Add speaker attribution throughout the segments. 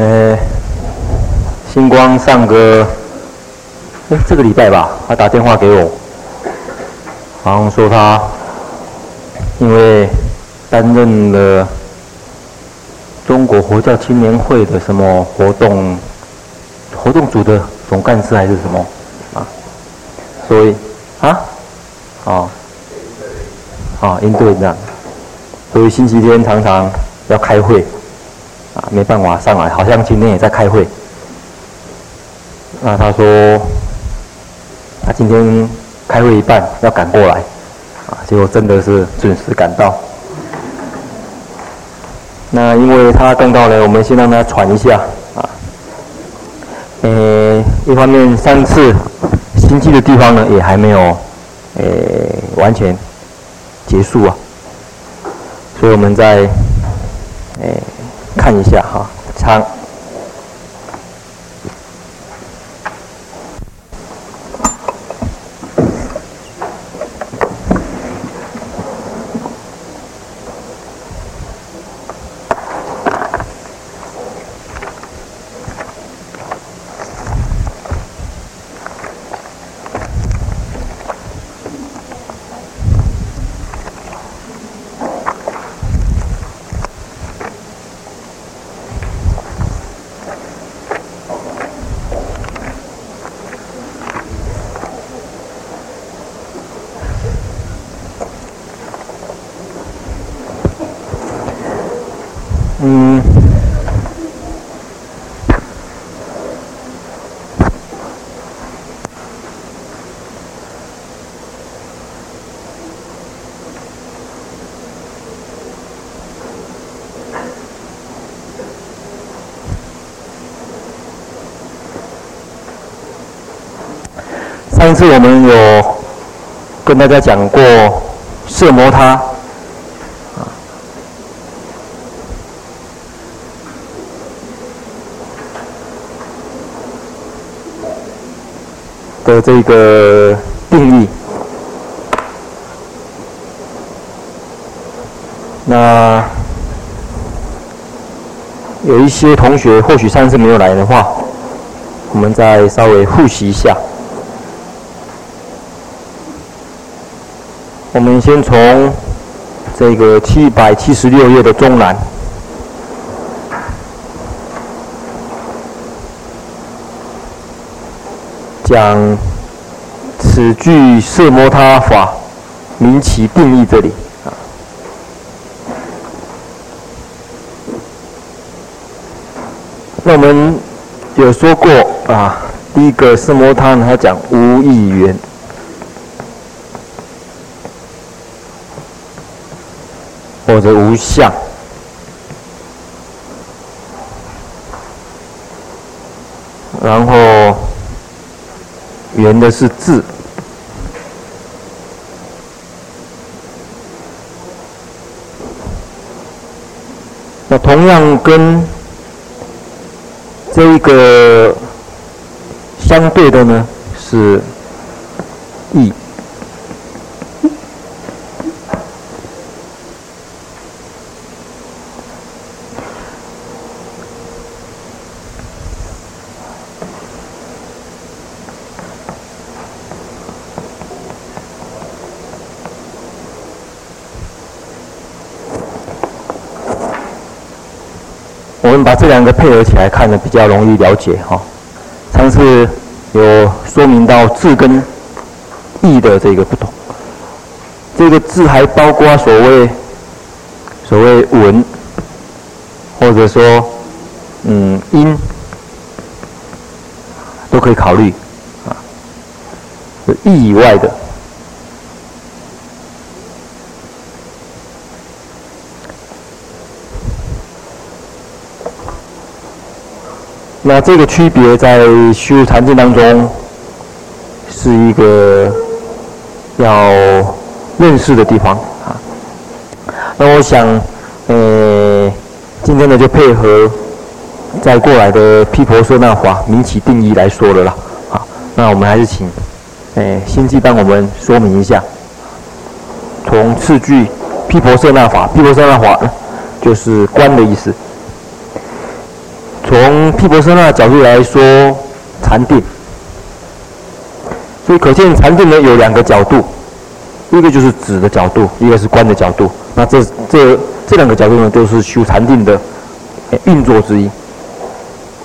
Speaker 1: 呃，星光上个，哎，这个礼拜吧，他打电话给我，然后说他因为担任了中国佛教青年会的什么活动活动组的总干事还是什么啊，所以啊，啊，啊，应对这样，所以星期天常常要开会。啊，没办法上来，好像今天也在开会。那他说，他今天开会一半要赶过来，啊，结果真的是准时赶到。那因为他刚到呢，我们先让他喘一下，啊，呃，一方面上次新进的地方呢也还没有，呃，完全结束啊，所以我们在，呃。看一下哈，仓。嗯，上次我们有跟大家讲过色摩他。的这个定义，那有一些同学或许上次没有来的话，我们再稍微复习一下。我们先从这个七百七十六页的中南。讲此句色摩他法，明其定义这里啊。那我们有说过啊，第一个色摩他呢，他讲无义缘，或者无相，然后。圆的是智，那同样跟这一个相对的呢是这两个配合起来看呢，比较容易了解哈。上次有说明到字跟义的这个不同，这个字还包括所谓所谓文，或者说嗯音，都可以考虑啊。义以外的。那这个区别在修禅定当中是一个要认识的地方啊。那我想，呃，今天呢就配合再过来的毗婆舍那法明起定义来说了啦。好，那我们还是请，呃，心机帮我们说明一下，从次句毗婆舍那法，毗婆舍那法呢就是观的意思。从毗婆舍那角度来说，禅定。所以可见禅定呢有两个角度，一个就是止的角度，一个是观的角度。那这这这两个角度呢，都是修禅定的运作之一。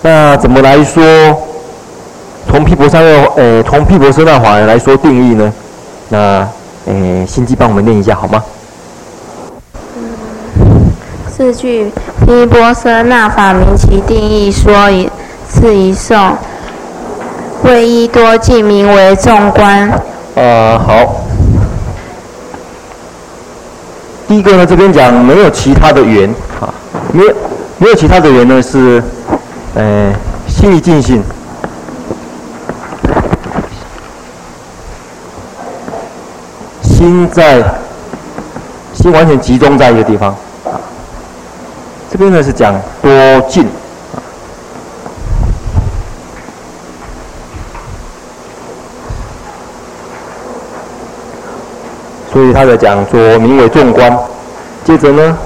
Speaker 1: 那怎么来说？从毗婆舍那呃，从毗婆舍那法来说定义呢？那呃，心机帮我们念一下好吗？
Speaker 2: 四句毗婆舍那法明其定义说一次一颂，为一多记名为众观。
Speaker 1: 呃，好。第一个呢，这边讲没有其他的缘啊，没有没有其他的缘呢是，呃，心一净性，心在，心完全集中在一个地方。这边呢是讲多进，所以他在讲说名为众观。接着呢，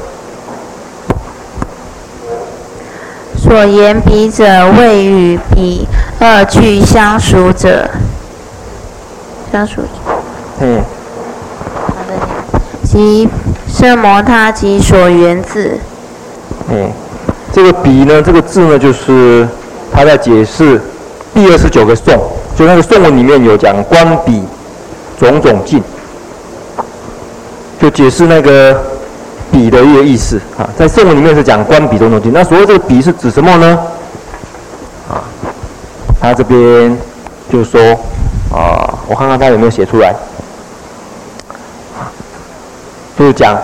Speaker 2: 所言彼者谓与彼二俱相属者，相属。
Speaker 1: 嗯。
Speaker 2: 即奢摩他及所缘字。
Speaker 1: 嗯，这个笔呢，这个字呢，就是他在解释第二十九个颂，就那个颂文里面有讲观笔种种境，就解释那个笔的一个意思啊。在颂文里面是讲观笔种种境，那所谓这个笔是指什么呢？啊，他这边就说啊，我看看他有没有写出来，就是讲。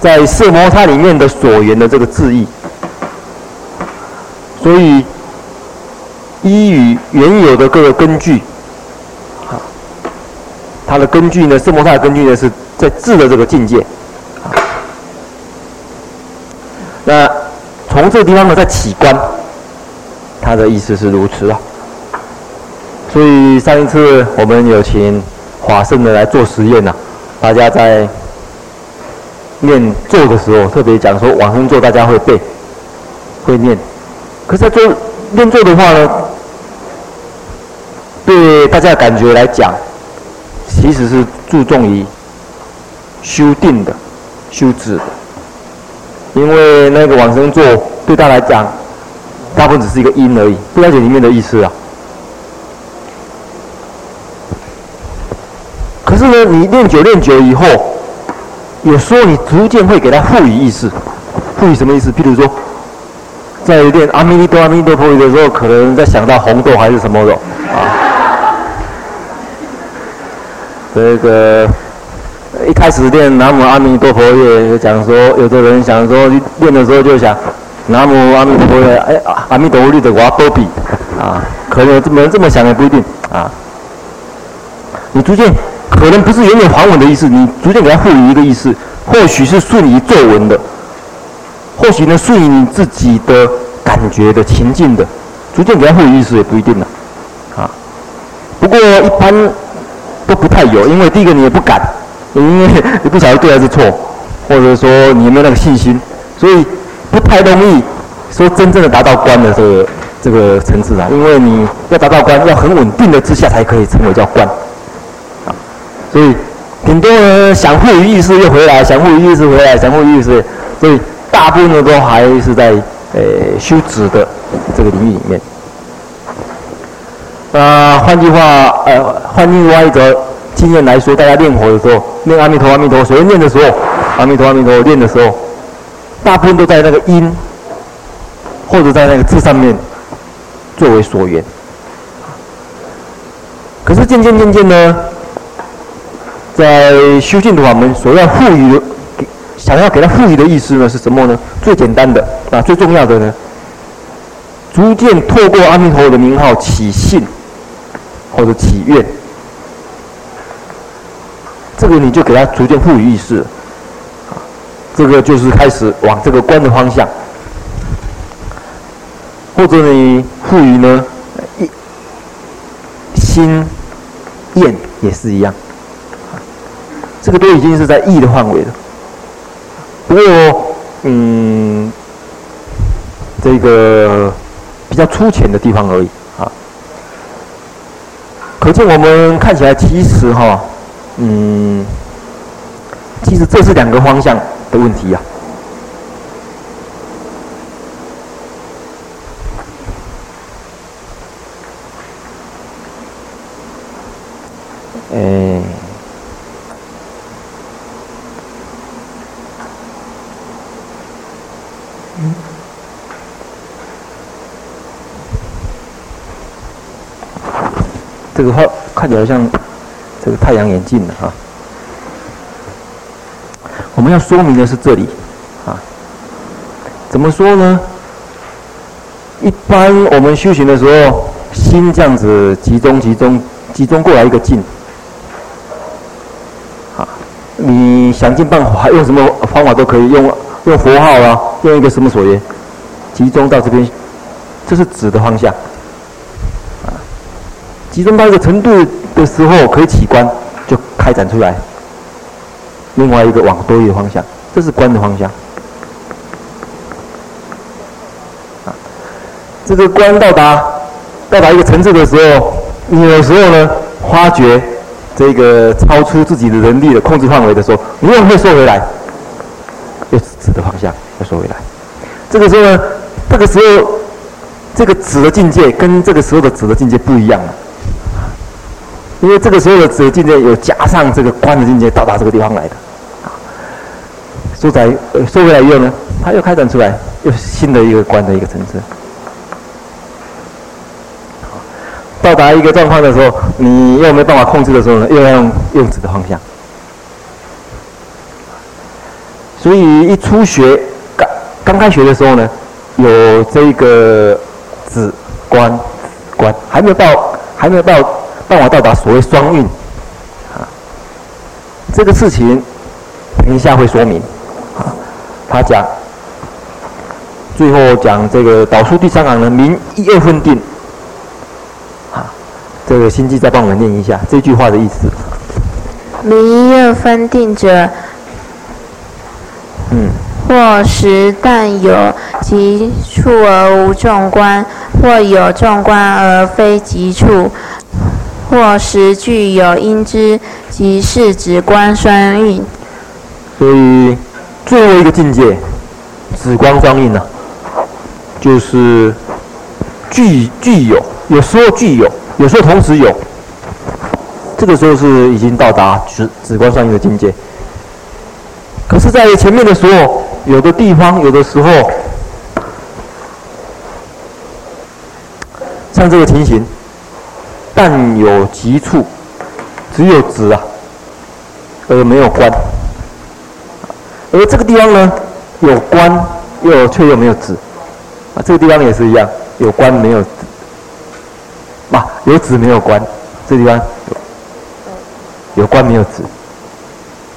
Speaker 1: 在色摩他里面的所缘的这个字义，所以依于原有的各个根据，啊，它的根据呢，色摩他的根据呢是在字的这个境界，啊，那从这个地方呢再起观，它的意思是如此啊。所以上一次我们有请华圣的来做实验呐，大家在。念咒的时候，特别讲说往生咒，大家会背，会念。可是在做念咒的话呢，对大家感觉来讲，其实是注重于修定的、修止的。因为那个往生咒对他来讲，大部分只是一个音而已，不了解里面的意思啊。可是呢，你念久念久以后。有时候你逐渐会给它赋予意识，赋予什么意思？譬如说，在练阿弥陀阿弥陀佛的时候，可能在想到红豆还是什么的啊。这个一开始练南无阿弥陀佛也讲说，有的人想说练的时候就想南无阿弥陀佛，哎，阿弥陀佛的我要多比啊，可能这么这么想也不一定啊。你逐渐。可能不是原本梵文的意思，你逐渐给它赋予一个意思，或许是顺于作文的，或许呢顺于你自己的感觉的情境的，逐渐给它赋予意思也不一定了，啊。不过一般都不太有，因为第一个你也不敢，因为你不晓得对还是错，或者说你有没有那个信心，所以不太容易说真正的达到观的这个这个层次啊，因为你要达到观，要很稳定的之下才可以称为叫观。所以，很多人想赋予意识又回来，想赋予意识回来，想赋予意识，所以大部分都还是在呃修止的这个领域里面。那换句话，呃，换另外一个经验来说，大家念佛的时候，念阿弥陀阿弥陀，所谓念的时候，阿弥陀阿弥陀念的时候，大部分都在那个音，或者在那个字上面作为所缘。可是渐渐渐渐呢？在修净土法门所要赋予，想要给他赋予的意思呢是什么呢？最简单的啊，最重要的呢，逐渐透过阿弥陀佛的名号起信或者起愿，这个你就给他逐渐赋予意识，这个就是开始往这个观的方向，或者你赋予呢一心愿也是一样。这个都已经是在意的范围了。不过，嗯，这个比较粗浅的地方而已啊。可见我们看起来其实哈，嗯，其实这是两个方向的问题呀、啊。个画看起来像这个太阳眼镜的哈。我们要说明的是这里啊，怎么说呢？一般我们修行的时候，心这样子集中、集中、集中过来一个境。啊，你想尽办法，用什么方法都可以，用用佛号啊，用一个什么所言，集中到这边，这是指的方向。集中到一个程度的时候，可以起观，就开展出来。另外一个往多余的方向，这是观的方向。啊，这个观到达到达一个层次的时候，你有时候呢，发觉这个超出自己的能力的控制范围的时候，你又会缩回来，又是指的方向又收回来。这个时候呢，这个时候这个指的境界跟这个时候的指的境界不一样了。因为这个时候的止的境界有加上这个观的境界到达这个地方来的，啊，收在收回来以后呢，它又开展出来，又是新的一个观的一个层次。到达一个状况的时候，你又没办法控制的时候呢，又要用用止的方向。所以一初学刚刚开学的时候呢，有这个止观观，还没有到还没有到。办法到达所谓双运，啊，这个事情等一下会说明，啊，他讲，最后讲这个导数第三行的明一二分定，啊，这个心机再帮我们念一下这句话的意思。
Speaker 2: 明一二分定者，
Speaker 1: 嗯，
Speaker 2: 或实但有急处而无众观，或有众观而非急处。或时具有因之，即是止观双运。
Speaker 1: 所以最后一个境界，止观双运呢，就是具具有，有时候具有，有时候同时有。这个时候是已经到达止止观双运的境界。可是，在前面的时候，有的地方，有的时候，像这个情形。但有急处，只有止啊，而没有观。而这个地方呢，有观又却又没有止。啊，这个地方也是一样，有观没有止。啊，有止没有关，这个地方有，有观没有止。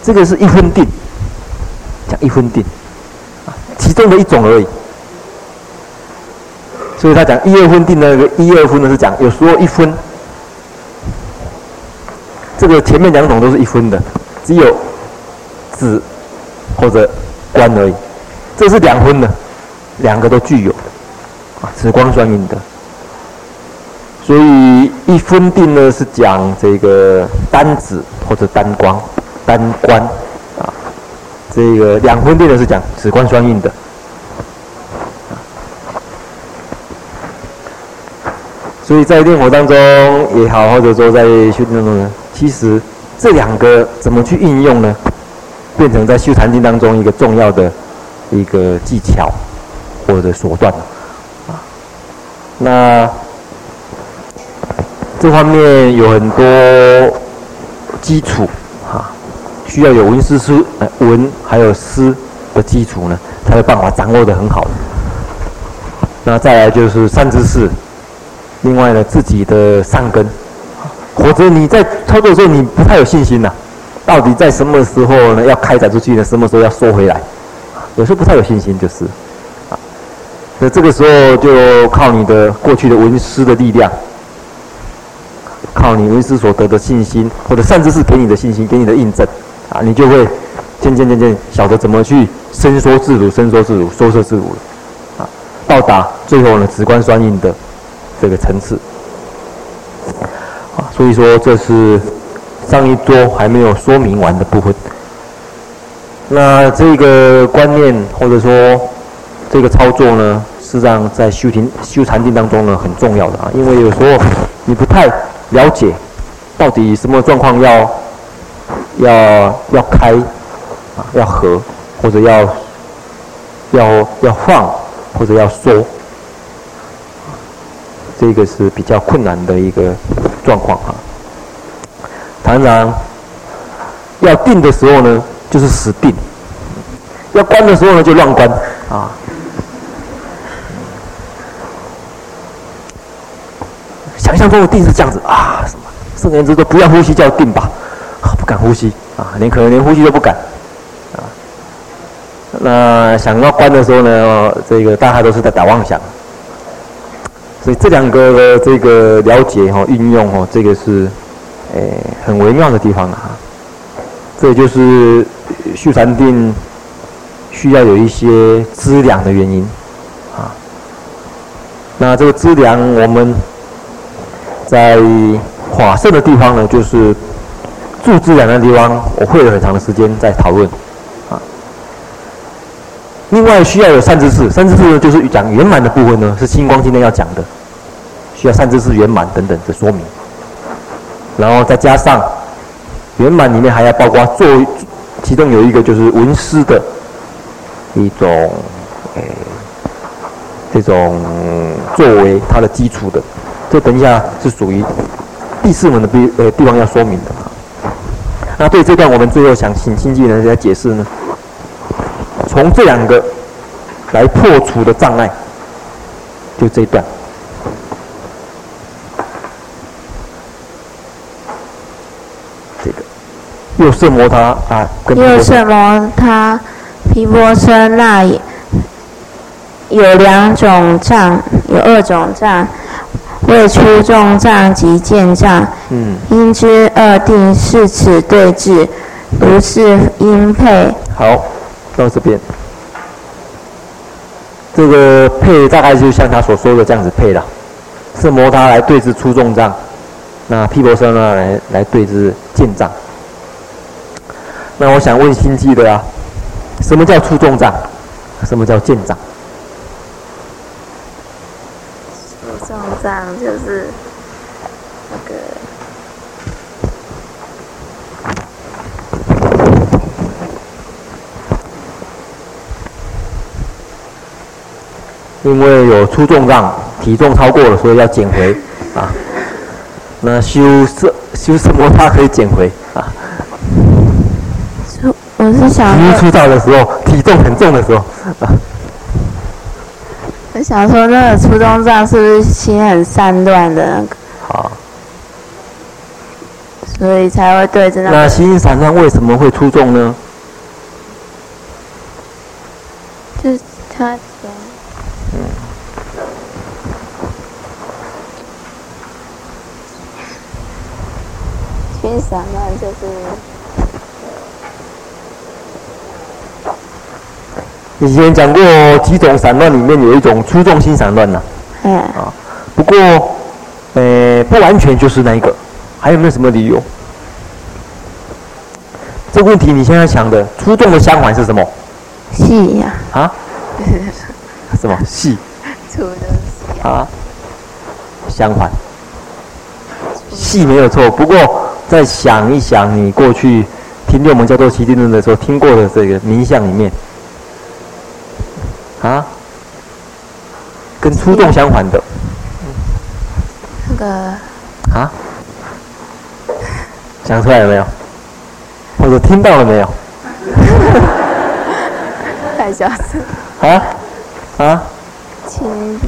Speaker 1: 这个是一分定，讲一分定，啊，其中的一种而已。所以他讲一二分定那个一二分呢，是讲有时候一分。这个前面两种都是一分的，只有子或者观而已。这是两分的，两个都具有，啊，止观双运的。所以一分定呢是讲这个单子或者单光、单观啊。这个两分定呢是讲止观双运的。所以在念佛当中也好，或者说在修定当中呢。其实这两个怎么去运用呢？变成在修禅经当中一个重要的一个技巧或者手段啊。那这方面有很多基础啊，需要有文思书、文还有诗的基础呢，才有办法掌握的很好。那再来就是善知识，另外呢自己的善根。或者你在操作的时候，你不太有信心呐、到底在什么时候呢？要开展出去呢？什么时候要收回来？有时候不太有信心，就是，啊，那这个时候就靠你的过去的闻思的力量，靠你闻思所得的信心，或者善知识给你的信心，给你的印证，啊，你就会渐渐渐渐晓得怎么去伸缩自如，伸缩自如，收摄自如了，啊，到达最后呢直观双运的这个层次。所以说这是上一周还没有说明完的部分。那这个观念或者说这个操作呢，实际上在修停修禅定当中呢很重要的啊，因为有时候你不太了解到底什么状况要要要开啊，要合或者要要要放或者要收，这个是比较困难的一个状况啊。常常要定的时候呢，就是死定；要关的时候呢，就乱关啊。想象中的定是这样子啊，什么？圣人之说不要呼吸叫定吧，不敢呼吸啊，连可能连呼吸都不敢啊。那想要关的时候呢，这个大概都是在打妄想。所以这两个的这个了解哈、运用哦，这个是诶很微妙的地方啊。这就是续禅定需要有一些资粮的原因啊。那这个资粮我们。在法摄的地方呢，就是住资粮的地方，我会有很长的时间在讨论。另外需要有善知识，善知识呢就是讲圆满的部分呢，是星光今天要讲的，需要善知识圆满等等的说明。然后再加上圆满里面还要包括做，其中有一个就是文思的一种诶、这种作为它的基础的。这等一下是属于第四门的地呃地方要说明的。那对这段我们最后想请经纪人来解释呢，从这两个来破除的障碍，就这一段。这个右摄摩他啊，跟右
Speaker 2: 摄摩他毗钵舍那有两种障，有二种障。为出重障及见障，嗯，应知二定是此对治，如是应配。
Speaker 1: 好，到这边，这个配大概就像他所说的这样子配了，是摩他来对峙出重障，那毗钵舍呢来来对治见障。那我想问心机的啊，什么叫出重障？什么叫见障？
Speaker 2: 障就是
Speaker 1: 因为有出重障，体重超过了，所以要减回啊。那修什修什么？它可以减回啊。
Speaker 2: 我是想，
Speaker 1: 出道的时候，体重很重的时候啊。
Speaker 2: 我想说，那个粗重障是不是心很散乱的那个？好，所以才会对着那。
Speaker 1: 那心散乱为什么会出重呢？
Speaker 2: 就是他嗯。心散乱就是。
Speaker 1: 以前讲过几种散乱，里面有一种粗重心散乱呐。嗯。啊，不过，呃，不完全就是那一个，还有没有什么理由？这个问题你现在想的粗重的相反是什么？
Speaker 2: 细呀。
Speaker 1: 啊？什么细？
Speaker 2: 粗的细。
Speaker 1: 啊？相反。细没有错，不过再想一想，你过去听六门教做齐定论的时候听过的这个名相里面。跟粗重相反的，
Speaker 2: 那个
Speaker 1: 啊，想出来了没有？或者听到了没有？
Speaker 2: 太小声。
Speaker 1: 啊啊。
Speaker 2: 清。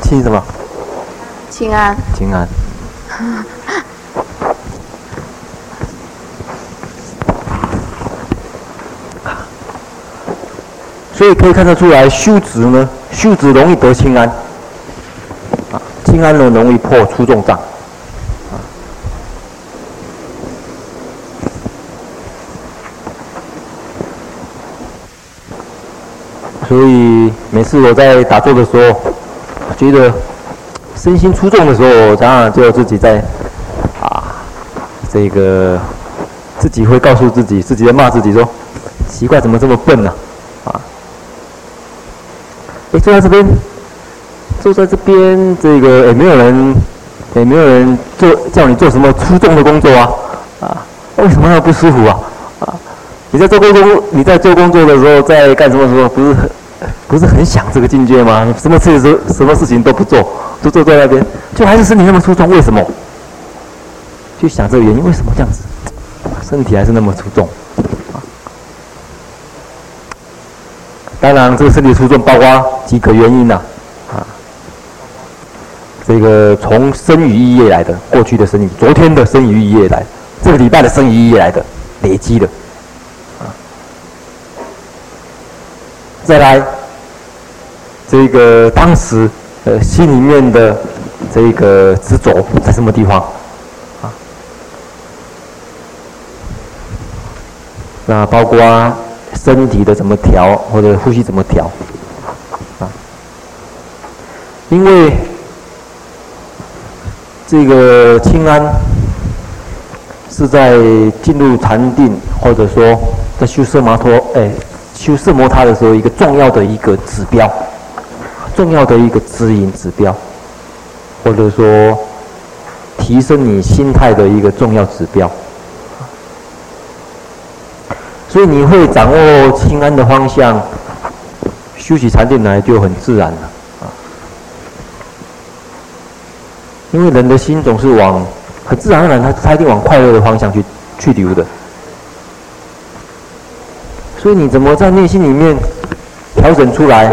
Speaker 1: 清什么？
Speaker 2: 清安。
Speaker 1: 清安。所以可以看得出来，修止呢，修止容易得清安，心，安呢容易破粗重障，所以每次我在打坐的时候，觉得身心出众的时候，我常常就自己在啊，这个自己会告诉自己，自己在骂自己说，奇怪，怎么这么笨呢？啊，啊，哎，坐在这边，坐在这边，这个也没有人，也没有人做叫你做什么出众的工作啊，啊，为什么要不舒服啊？啊，你在做工作，你在做工作的时候，在干什么时候，不是很？不是很想这个境界吗？什么事情什么事情都不做，就坐在那边，就还是身体那么粗重，为什么？去想这个原因，为什么这样子？身体还是那么粗重。当然，这个身体粗重包括几个原因呐，这个从生于一夜来的，过去的生意，昨天的生于一夜来，这个礼拜的生于一夜来的，累积的，啊，再来。这个当时呃心里面的这个执着在什么地方啊？那包括身体的怎么调，或者呼吸怎么调啊？因为这个清安是在进入禅定，或者说在修奢摩他，哎，修奢摩他的时候一个重要的一个指标。重要的一个指引指标，或者说提升你心态的一个重要指标，所以你会掌握清安的方向，修起禅定来就很自然了啊。因为人的心总是往很自然而然，他他一定往快乐的方向去去流的，所以你怎么在内心里面调整出来？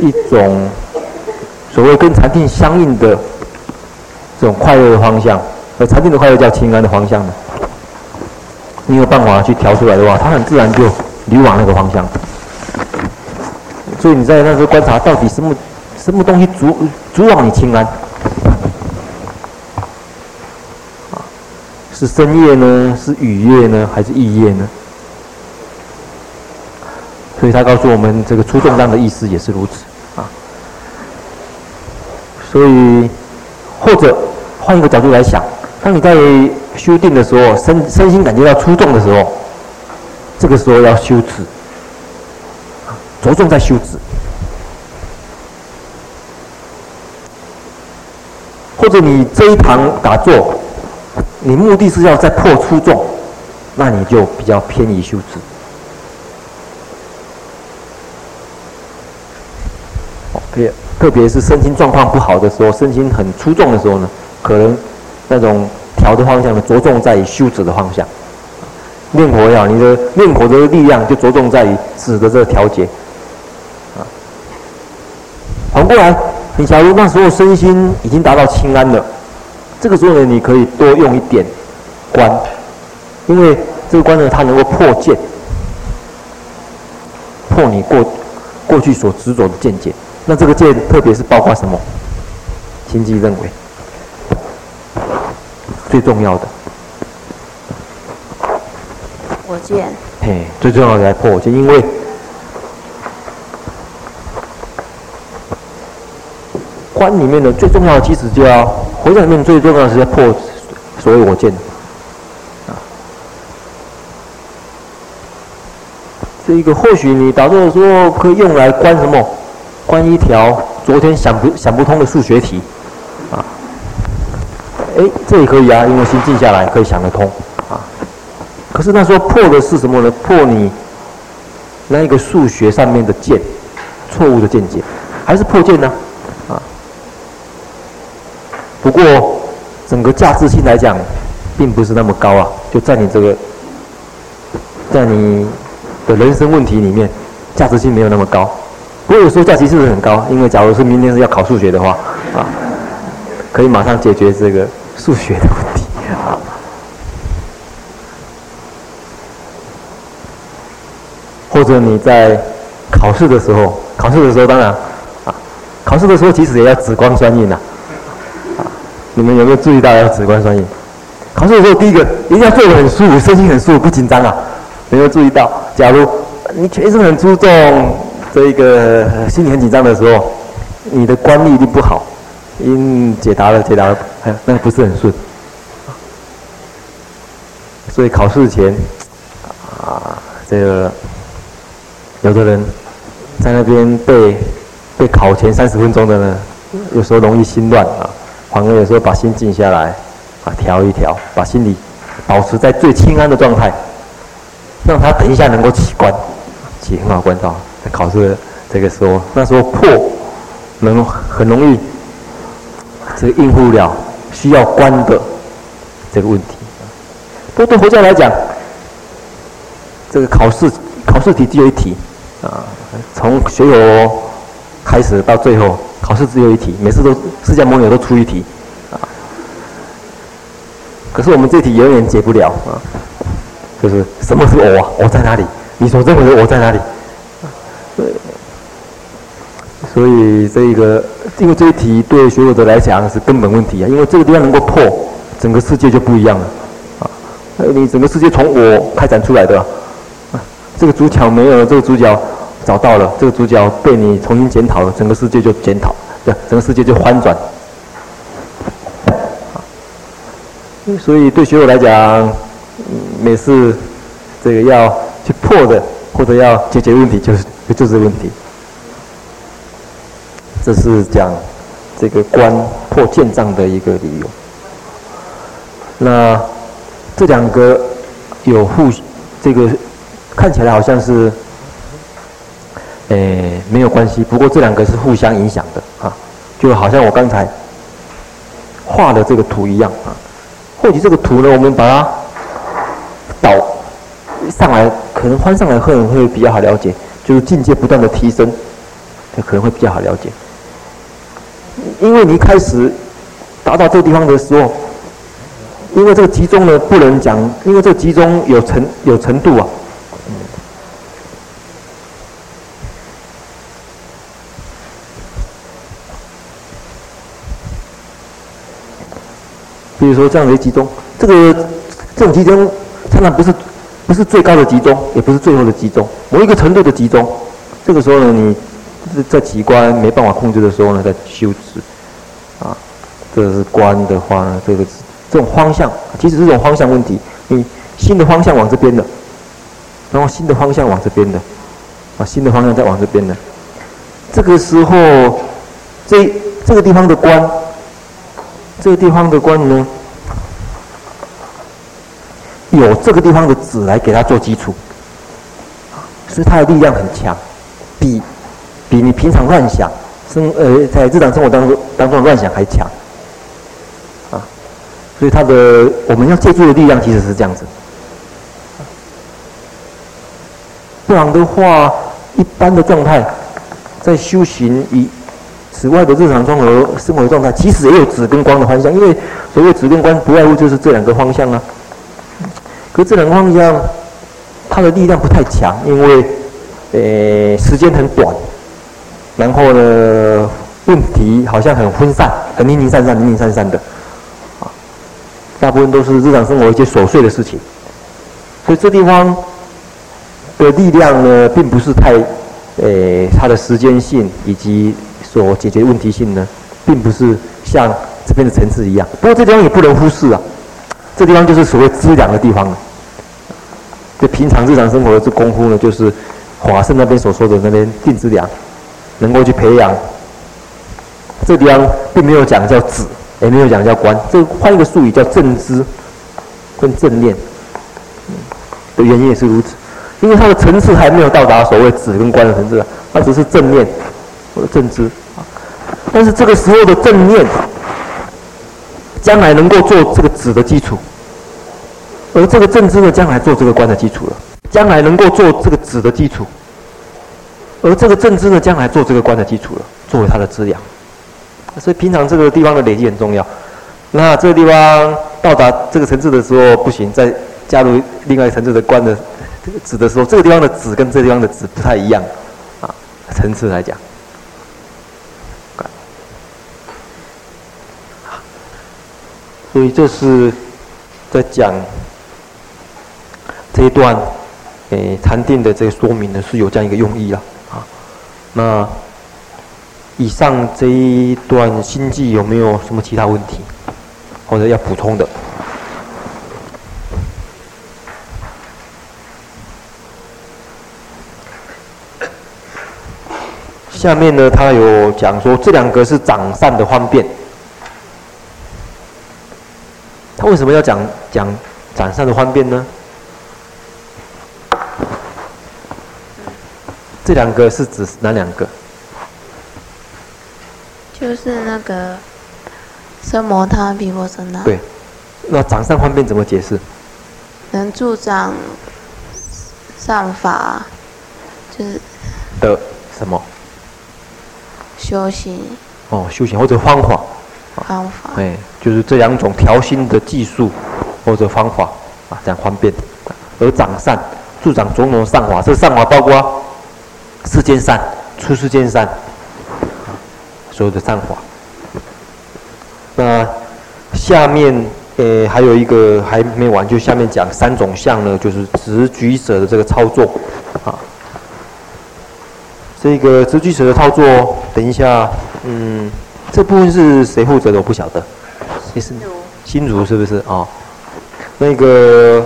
Speaker 1: 一种所谓跟禅定相应的这种快乐的方向，而禅定的快乐叫清安的方向呢？你有办法去调出来的话，它很自然就流往那个方向。所以你在那时候观察，到底什么什么东西阻阻往你清安？啊，是身业呢？是雨业呢？还是意业呢？所以他告诉我们，这个出重当的意思也是如此啊。所以，或者换一个角度来想，当你在修定的时候，身身心感觉到出众的时候，这个时候要修止，着重在修止。或者你这一堂打坐，你目的是要再破出众，那你就比较偏移修止。OK。特别是身心状况不好的时候，身心很出众的时候呢，可能那种调的方向呢，着重在于修止的方向。念佛呀，你的念佛的力量就着重在于止的这个调节。啊，反过来，你假如那时候身心已经达到清安了，这个时候呢，你可以多用一点观，因为这个观呢，它能够破见，破你过过去所执着的见解。那这个见，特别是包括什么？心机认为最重要的
Speaker 2: 我见。
Speaker 1: 嘿，最重要的来破我见，因为观里面的最重要的其实就要回想里面最重要的是要破所谓我见。啊，这个或许你打坐的时候可以用来关什么？关一条昨天想不想不通的数学题，啊，哎，这也可以啊，因为心静下来可以想得通，啊，可是那时候破的是什么呢？破你那一个数学上面的见，错误的见解，还是破见呢？不过整个价值性来讲，并不是那么高啊，就在你这个，在你的人生问题里面，价值性没有那么高。不过有时候价值是不是很高？因为假如是明天是要考数学的话，啊，可以马上解决这个数学的问题啊。或者你在考试的时候，考试的时候当然啊，考试的时候其实也要紫光双运呐。你们有没有注意到要止观双运？考试的时候第一个一定要坐得很舒服，身心很舒服，不紧张啊。有没有注意到？假如你全身很出众，这一个心里很紧张的时候，你的观力一定不好，因解答了解答了，哎，那个不是很顺。所以考试前，啊，这个有的人在那边背背考前三十分钟的呢，有时候容易心乱啊，反而有时候把心静下来，啊，调一调，把心里保持在最清安的状态，让他等一下能够起关，起很好关照。在考试这个时候，那时候破能很容易这个应付了需要关的这个问题。不过对佛教来讲，这个考试考试题只有一题，啊，从学佛开始到最后，考试只有一题，每次都释迦牟尼都出一题，啊，可是我们这题永远解不了啊，就是什么是我啊？我在哪里？你所认为的我在哪里？对，所以这个因为这一题对学佛者来讲是根本问题啊，因为这个地方能够破，整个世界就不一样了。啊你整个世界从我开展出来的，啊，这个主角没有了，这个主角找到了，这个主角被你重新检讨了，整个世界就检讨，对，整个世界就翻转。所以对学友来讲，每次这个要去破的或者要解决问题，就是就是问题。这是讲这个关破建障的一个理由。那。这两个有互，这个看起来好像是，诶没有关系。不过这两个是互相影响的啊，就好像我刚才画的这个图一样啊。或许这个图呢，我们把它导上来，可能翻上来可能会比较好了解。就是境界不断的提升，这可能会比较好了解。因为你一开始达到这个地方的时候。因为这个集中呢，不能讲，因为这个集中有程有程度啊。比如说这样的集中，这个这种集中，常常不是不是最高的集中，也不是最后的集中，某一个程度的集中。这个时候呢，你在起观没办法控制的时候呢，在修持啊，这是观的话呢，这个。这种方向，其实是这种方向问题。你新的方向往这边的，然后新的方向往这边的，啊，新的方向再往这边的。这个时候，这这个地方的观，这个地方的官呢，有这个地方的子来给它做基础，所以它的力量很强，比比你平常乱想生呃在日常生活当中当中乱想还强啊。所以他的我们要借助的力量其实是这样子，不然的话，一般的状态，在修行以此外的日常生活生活状态，其实也有紫跟光的方向。因为所谓紫跟光，不外乎就是这两个方向啊。可这两个方向，它的力量不太强，因为呃时间很短，然后呢问题好像很分散，很零零散散、零零散散的。啊大部分都是日常生活一些琐碎的事情，所以这地方的力量呢，并不是太，诶，它的时间性以及所解决问题性呢，并不是像这边的层次一样。不过这地方也不能忽视啊，这地方就是所谓资粮的地方了。就平常日常生活的这功夫呢，就是华盛那边所说的那边定资粮，能够去培养。这地方并没有讲叫止。也没有讲叫观，这换一个术语叫正知跟正念，的原因也是如此，因为它的层次还没有到达所谓止跟观的层次，它只是正念或者正知，但是这个时候的正念，将来能够做这个止的基础，而这个正知呢，将来做这个观的基础了，将来能够做这个止的基础，而这个正知呢，将来做这个观的基础了，作为它的资粮。所以平常这个地方的累积很重要。那这个地方到达这个层次的时候不行，再加入另外一层次的观的这个止的时候，这个地方的止跟这个地方的止不太一样啊，层次来讲。所以这是在讲这一段诶禅定的这个说明呢，是有这样一个用意啦。啊，那以上这一段心记有没有什么其他问题，或者要补充的？下面呢，他有讲说这两个是长善的方便。他为什么要讲讲长善的方便呢？这两个是指哪两个？
Speaker 2: 就是那个奢摩他、毗婆舍那。
Speaker 1: 对，那掌上方便怎么解释？
Speaker 2: 能助长上法，就是
Speaker 1: 的什么？
Speaker 2: 修行
Speaker 1: 哦，修行或者方法，
Speaker 2: 方法，
Speaker 1: 哎，就是这两种调心的技术或者方法啊，这样方便。而长善，助长种种善法，这善法包括世间善、出世间善，所有的善法。那下面呃还有一个还没完，就下面讲三种相呢，就是执举舍的这个操作啊。这个执举舍的操作，等一下，嗯，这部分是谁负责的？我不晓得，也是心如是不是啊、哦？那个，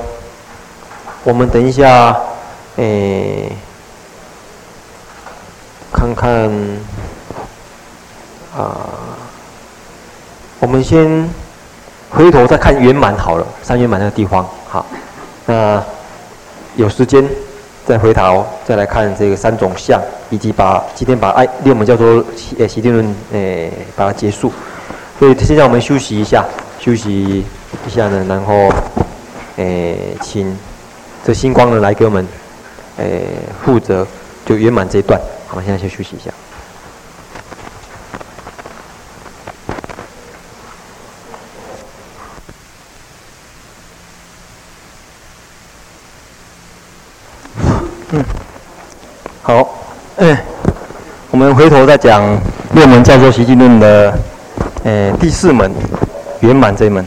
Speaker 1: 我们等一下，诶，看看，啊，我们先回头再看圆满好了，三圆满那个地方，好，那有时间。再回头再来看这个三种相，以及把今天把爱六门叫做习习定论诶把它结束。所以现在我们休息一下，休息一下呢，然后诶请这星光呢来给我们诶负责就圆满这一段。好，现在先休息一下。嗯，好，哎，我们回头再讲六门叫做席地论的，哎，第四门圆满这一门。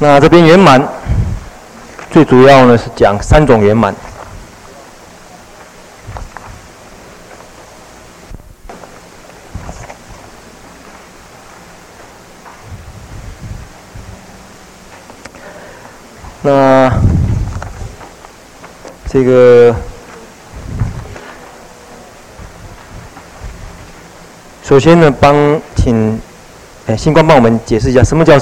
Speaker 1: 那这边圆满最主要呢是讲三种圆满。那这个，首先呢，帮请，哎，星光帮我们解释一下，什么叫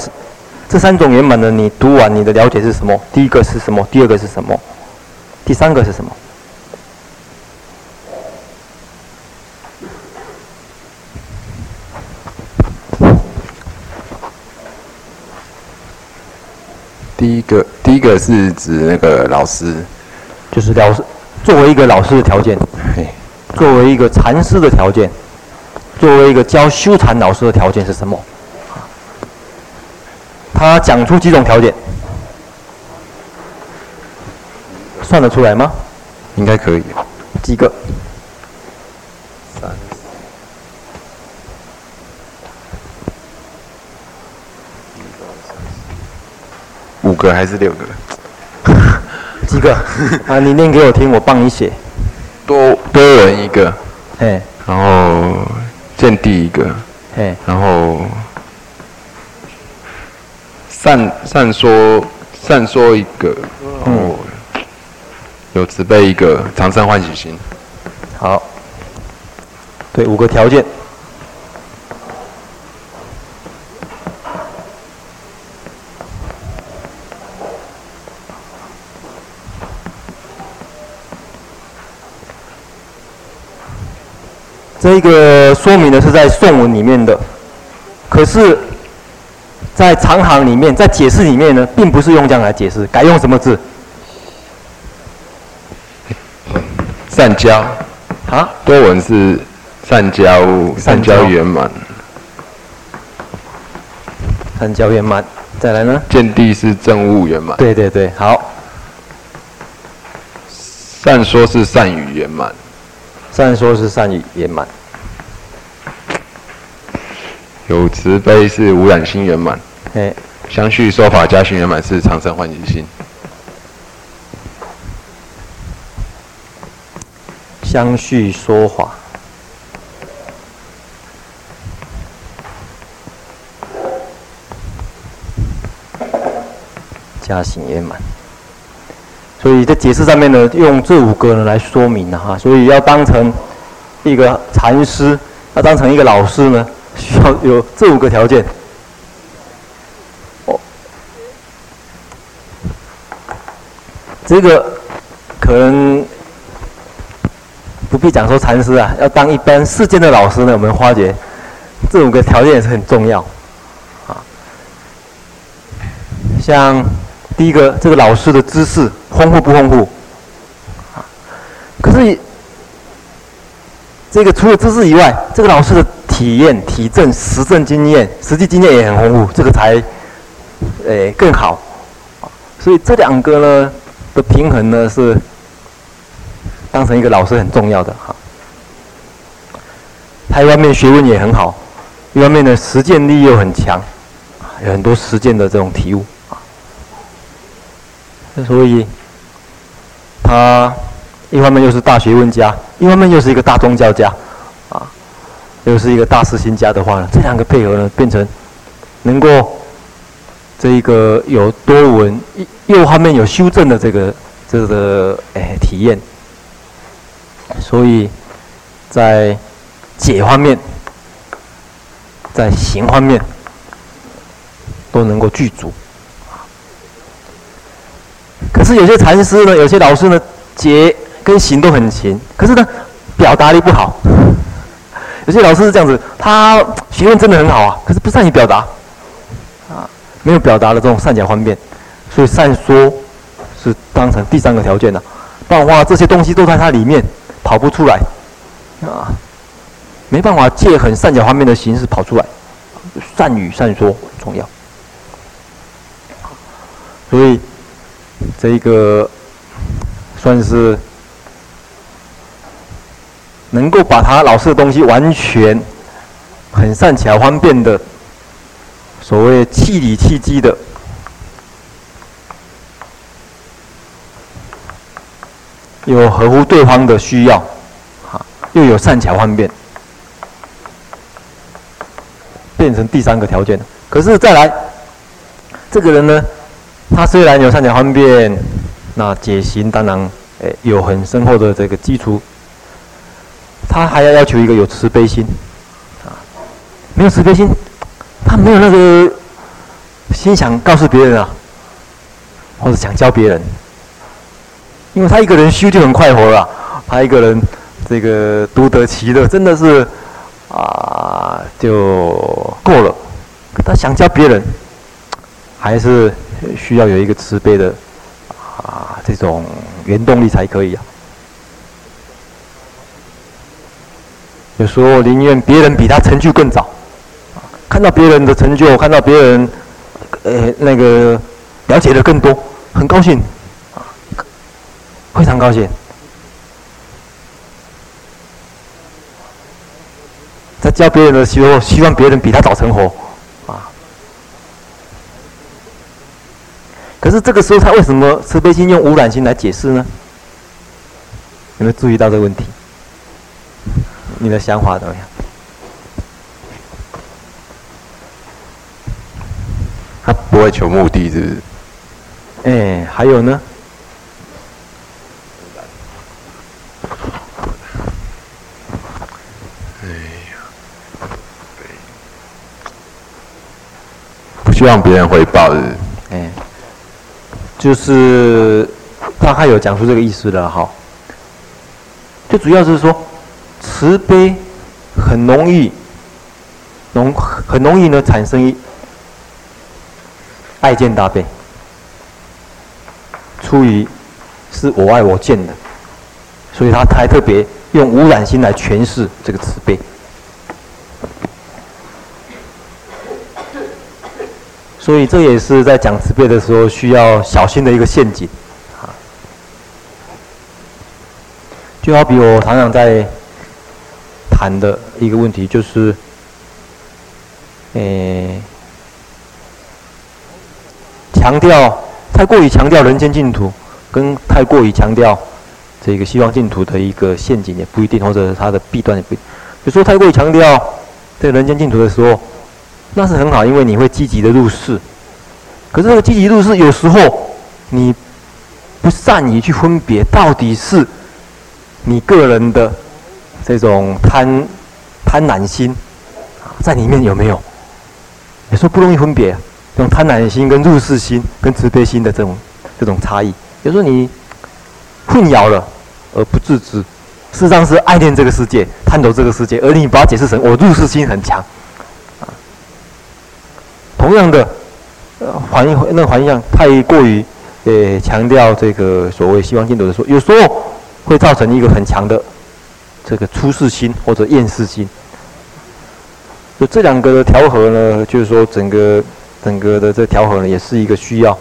Speaker 1: 这三种圆满呢？你读完你的了解是什么？第一个是什么？第二个是什么？第三个是什么？
Speaker 3: 第一个，第一个是指那个老师。
Speaker 1: 就是老师作为一个老师的条件，作为一个禅师的条件，作为一个教修禅老师的条件是什么？他讲出几种条件，算得出来吗？
Speaker 3: 应该可以。
Speaker 1: 几个？
Speaker 3: 三、五个还是六个？
Speaker 1: 几个 啊？你念给我听，我帮你写。
Speaker 3: 多多闻一个，
Speaker 1: 哎，
Speaker 3: 然后见地一个，
Speaker 1: 哎，
Speaker 3: 然后善善说善说一个，然后有慈悲一个，常生欢喜心。
Speaker 1: 好，对，五个条件。这个说明呢是在宋文里面的，可是，在长行里面，在解释里面呢，并不是用这样来解释，改用什么字？
Speaker 3: 善交
Speaker 1: 啊？
Speaker 3: 多闻是善交，善交圆满。
Speaker 1: 善交圆满，再来呢？
Speaker 3: 见地是正悟圆满。
Speaker 1: 对对对，好。
Speaker 3: 善说是善语圆满。
Speaker 1: 善说是善语圆满，
Speaker 3: 有慈悲是无染心圆满，
Speaker 1: 哎，
Speaker 3: 相续说法家行圆满是长生欢喜心。
Speaker 1: 相续说法，家行圆满。所以在解释上面呢，用这五个呢来说明了、啊、哈。所以要当成一个禅师，要当成一个老师呢，需要有这五个条件。这个可能不必讲说禅师啊，要当一般世间的老师呢，我们发觉这五个条件也是很重要啊。像第一个，这个老师的知识。丰富不丰富？啊，可是这个除了知识以外，这个老师的体验、体证、实证经验、实际经验也很丰富，这个才诶、更好。所以这两个呢的平衡呢是当成一个老师很重要的哈。他一方面学问也很好，一方面呢实践力又很强，有很多实践的这种体悟啊。所以。他一方面又是大学问家，一方面又是一个大宗教家，啊，又是一个大师心家的话呢，这两个配合呢，变成能够这一个有多闻，又方面有修正的这个这个哎体验，所以在解方面，在行方面都能够具足。可是有些禅师呢，有些老师呢，解跟行都很勤，可是呢，表达力不好。有些老师是这样子，他学问真的很好啊，可是不善于表达，没有表达的这种善巧方便，所以善说是当成第三个条件的，不然的话这些东西都在它里面跑不出来，啊，没办法借很善巧方便的形式跑出来，善语善说很重要，所以。这一个算是能够把他老师的东西完全很善巧方便的所谓气理气机的，有合乎对方的需要，哈，又有善巧方便，变成第三个条件。可是再来，这个人呢？他虽然有善巧方便，那解行当然诶有很深厚的这个基础，他还要要求一个有慈悲心，啊，没有慈悲心，他没有那个心想告诉别人啊，或者想教别人，因为他一个人修就很快活了，他一个人这个独得其乐，真的是啊就够了，他想教别人，还是。需要有一个慈悲的啊，这种原动力才可以啊。有时候宁愿别人比他成就更早，看到别人的成就，看到别人呃那个了解的更多，很高兴啊，非常高兴。在教别人的时候，希望别人比他早成佛。可是这个时候，他为什么慈悲心用无染心来解释呢？有没有注意到这个问题？你的想法怎么
Speaker 3: 样？不会求目的，是不是？
Speaker 1: 哎，还有呢？
Speaker 3: 哎呀，不希望别人回报的。
Speaker 1: 哎。就是大概有讲出这个意思了哈。最主要是说，慈悲很容易，容很容易呢产生一爱见大悲，出于是我爱我见的，所以他才特别用无染心来诠释这个慈悲。所以这也是在讲慈悲的时候需要小心的一个陷阱，啊，就好比我常常在谈的一个问题，就是，诶，强调太过于强调人间净土，跟太过于强调这个西方净土的一个陷阱也不一定，或者它的弊端也不一定。有时候太过于强调这个人间净土的时候，那是很好，因为你会积极的入世。可是这个积极入世，有时候你不善于去分别，到底是你个人的这种贪贪婪心在里面有没有？有时候不容易分别，这种贪婪心跟入世心跟慈悲心的这种这种差异，有时候你。混淆了而不自知，事实上是爱恋这个世界，贪图这个世界，而你把它解释成我入世心很强，啊，同样的，呃环那个环境太过于呃强调这个所谓西方净土的时候，有时候会造成一个很强的这个出世心或者厌世心。就这两个的调和呢，就是说整个整个的这调和呢，也是一个需要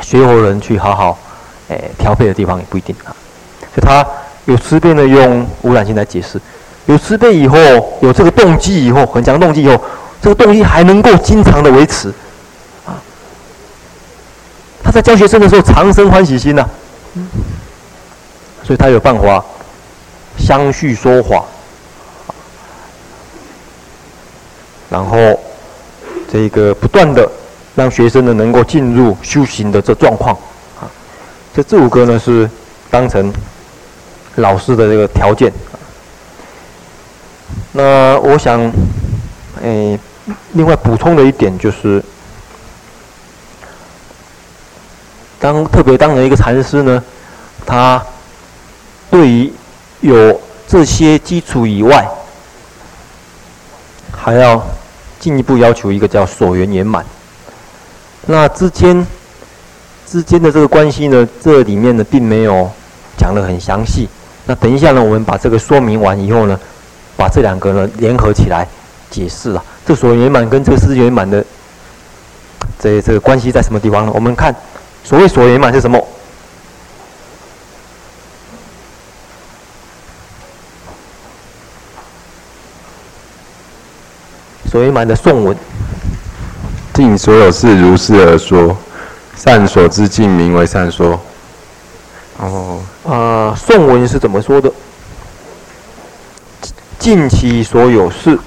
Speaker 1: 学佛人去好好。诶，调配的地方也不一定啊，所以他有慈悲呢，用污染心来解释；有慈悲以后，有这个动机以后，很强动机以后，这个动机还能够经常的维持。啊。他在教学生的时候，常生欢喜心呐、所以他有办法相续说法，然后这个不断的让学生呢能够进入修行的这状况。啊这这五个呢是当成老师的这个条件。那我想，诶，另外补充的一点就是，当特别当了一个禅师呢，他对于有这些基础以外，还要进一步要求一个叫所缘圆满。那之间。之间的这个关系呢，这里面呢并没有讲得很详细。那等一下呢，我们把这个说明完以后呢，把这两个呢联合起来解释了。这所缘圆满跟这个是圆满的这这个关系在什么地方呢？我们看所谓所圆满是什么？所圆满的颂文，
Speaker 3: 尽所有事如是而说。善所知尽名为善说。哦，
Speaker 1: 呃，颂文是怎么说的？尽其所有事，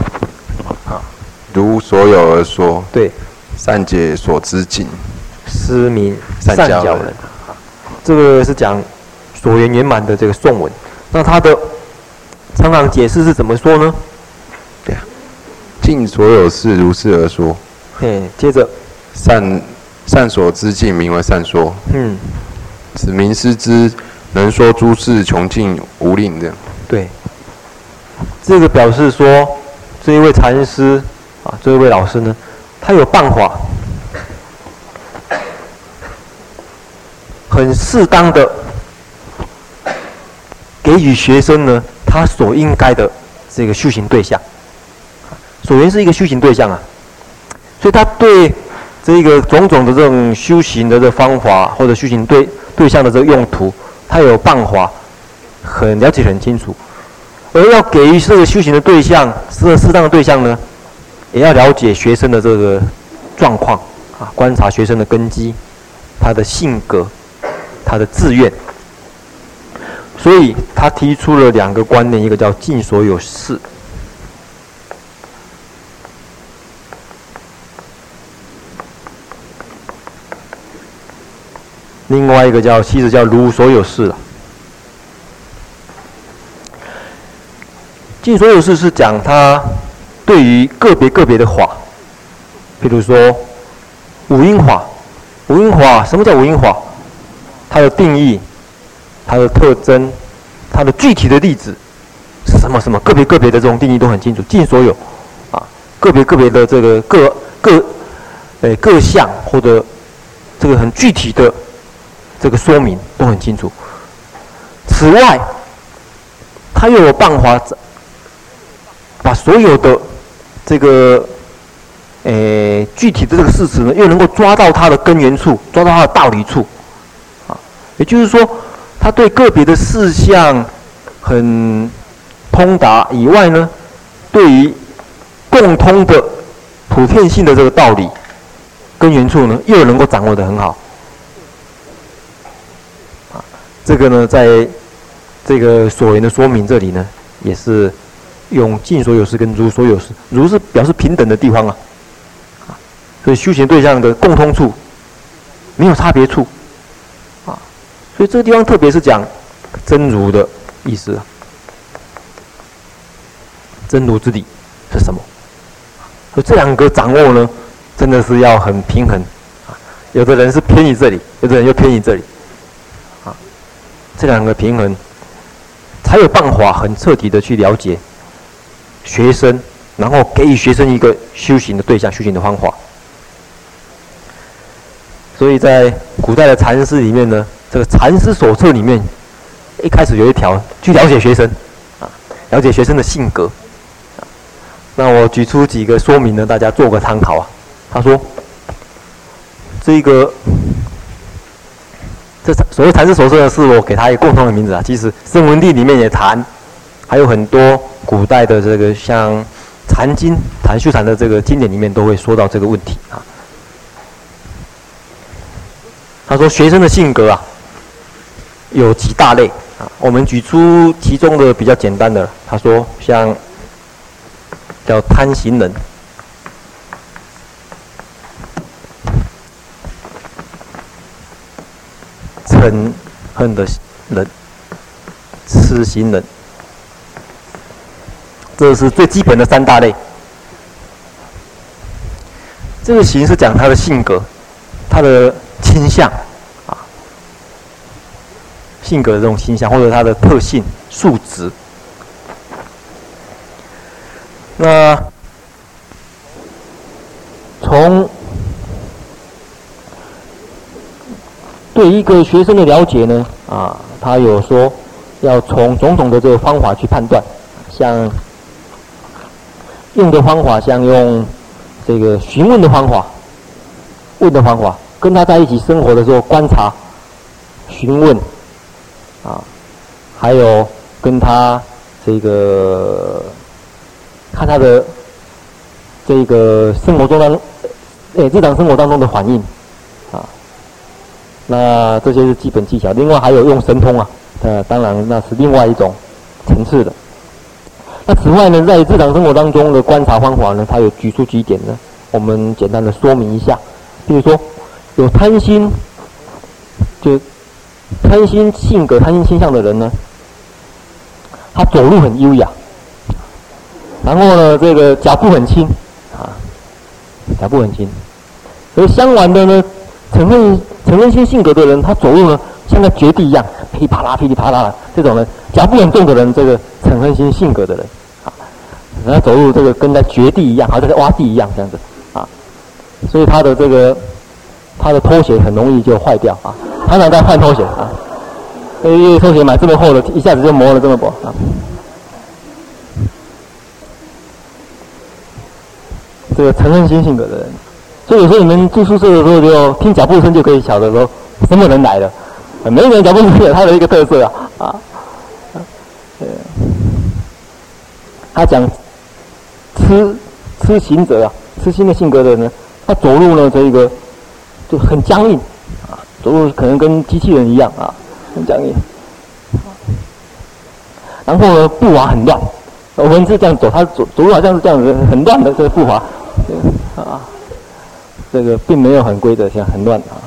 Speaker 3: 啊，如所有而说。
Speaker 1: 对，
Speaker 3: 善解所知尽，
Speaker 1: 失明善教人。这个是讲所缘圆满的这个颂文。那他的常常解释是怎么说呢？
Speaker 3: 尽所有事如是而说。
Speaker 1: 嘿，接着
Speaker 3: 善。善所之尽名为善说。
Speaker 1: 嗯，
Speaker 3: 此名师之能说诸事穷尽无吝这样。
Speaker 1: 对，这个表示说，这一位禅师啊，这一位老师呢，他有办法，很适当的给予学生呢，他所应该的这个修行对象。所缘是一个修行对象啊，所以他对。这个种种的这种修行的这方法，或者修行对对象的这个用途，他有办法，很了解很清楚。而要给予这个修行的对象，适适当的对象呢，也要了解学生的这个状况啊，观察学生的根基，他的性格，他的志愿。所以他提出了两个观念，一个叫尽所有事。另外一个叫，其实叫如所有事了。尽所有事是讲他对于个别个别的法，比如说五阴法，五阴法什么叫五阴法？它的定义、它的特征、它的具体的例子是什么？什么个别个别的这种定义都很清楚。尽所有啊，个别个别的这个各各诶各项或者这个很具体的。这个说明都很清楚。此外，他又有办法把所有的这个诶具体的这个事实呢，又能够抓到它的根源处，抓到它的道理处。啊，也就是说，他对个别的事项很通达以外呢，对于共通的普遍性的这个道理根源处呢，又能够掌握得很好。这个呢，在这个所缘的说明这里呢，也是用尽所有事跟如所有事，如是表示平等的地方啊，所以修行对象的共通处，没有差别处，啊，所以这个地方特别是讲真如的意思啊，真如之理是什么？所以这两个掌握呢，真的是要很平衡啊，有的人是偏于这里，有的人又偏于这里。这两个平衡，才有办法很彻底的去了解学生，然后给予学生一个修行的对象、修行的方法。所以在古代的禅师里面呢，这个禅师手册里面一开始有一条去了解学生，啊，了解学生的性格。那我举出几个说明呢，大家做个参考啊。他说，这个。这所谓禅师手册呢，是我给他一个共同的名字啊。其实《声闻地》里面也谈，还有很多古代的这个像禅经、禅修禅的这个经典里面都会说到这个问题啊。他说学生的性格啊，有几大类啊。我们举出其中的比较简单的，他说像叫贪心人。嗔恨的人，痴心人，这是最基本的三大类。这个行是讲他的性格，他的倾向啊，性格的这种倾向或者他的特性素质。那从对一个学生的了解呢，啊，他有说要从种种的这个方法去判断，像用的方法，像用这个询问的方法，问的方法，跟他在一起生活的时候观察、询问，啊，还有跟他这个看他的这个生活中的，诶，日常生活当中的反应。那这些是基本技巧，另外还有用神通啊，呃，当然那是另外一种层次的。那此外呢，在日常生活当中的观察方法呢，它有举出几点呢，我们简单的说明一下。比如说，有贪心，就贪心性格、贪心倾向的人呢，他走路很优雅，然后呢，这个脚步很轻啊，脚步很轻。而相反的呢，承认。嗔恨心性格的人，他走路呢，像个绝地一样，噼里啪啦、噼里啪啦的。这种人，脚步很重的人，这个嗔恨心性格的人，啊，他走路这个跟在绝地一样，好像在挖地一样这样子，啊，所以他的这个他的拖鞋很容易就坏掉啊，常常在换拖鞋啊，因为拖鞋买这么厚的，一下子就磨了这么薄啊。这个嗔恨心性格的人。所以有时候你们住宿舍的时候，就听脚步声就可以晓得说什么人来了。每个人脚步声有他的一个特色啊啊。对。他讲痴痴行者啊，痴心的性格的人，他走路呢，这一个就很僵硬啊，走路可能跟机器人一样啊，很僵硬。然后呢，步伐很乱，我们是这样走，他走走路好像是这样子，很乱的这个步伐，啊。这个并没有很规则，像很乱啊。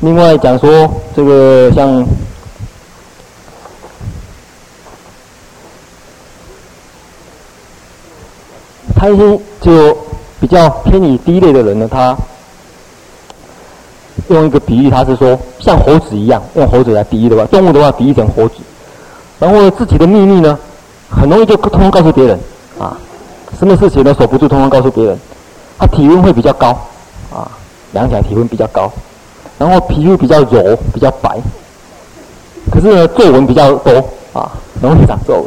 Speaker 1: 另外讲说，这个像贪心就比较偏离低类的人呢，他用一个比喻，他是说像猴子一样，用猴子来比喻的话，动物的话比喻成猴子，然后自己的秘密呢，很容易就通通告诉别人啊。什么事情都守不住，通通告诉别人。他体温会比较高，啊，量起来体温比较高，然后皮肤比较柔，比较白。可是呢，皱纹比较多，啊，容易长皱纹。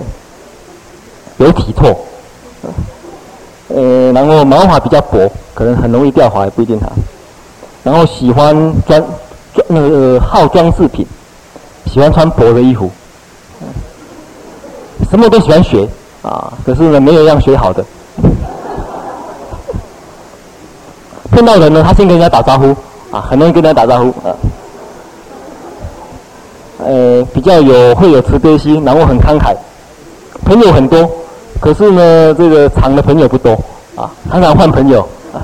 Speaker 1: 有体臭，呃，然后毛发比较薄，可能很容易掉发，也不一定哈。然后喜欢装装那个好装饰品，喜欢穿薄的衣服，什么都喜欢学。啊，可是呢，没有一样学好的。碰到人呢，他先跟人家打招呼，啊，很容易跟人家打招呼啊。呃，比较有会有慈悲心，然后很慷慨，朋友很多，可是呢，这个长的朋友不多啊，常常换朋友啊，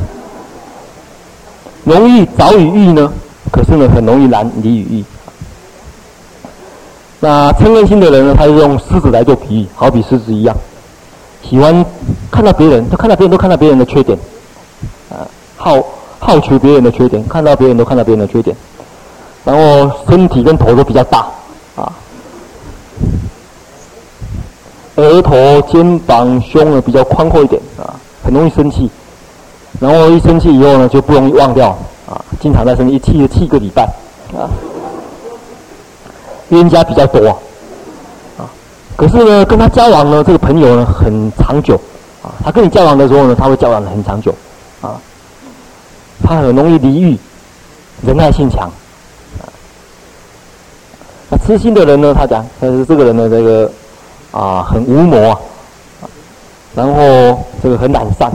Speaker 1: 容易早与易呢，可是呢，很容易难离与易。那嗔恨心的人呢，他就用狮子来做比喻，好比狮子一样，喜欢看到别人，他看到别人都看到别人的缺点，好好求别人的缺点，看到别人都看到别人的缺点。然后身体跟头都比较大，啊，额头、肩膀、胸呢比较宽阔一点，啊，很容易生气。然后一生气以后呢，就不容易忘掉，啊，经常在生气，一气就气个礼拜，啊，冤家比较多，啊，可是呢，跟他交往呢，这个朋友呢很长久，啊，他跟你交往的时候呢，他会交往的很长久，啊，他很容易离欲，仁爱性强。那痴心的人呢？他讲，他是这个人的这个啊，很无谋啊，然后这个很懒散，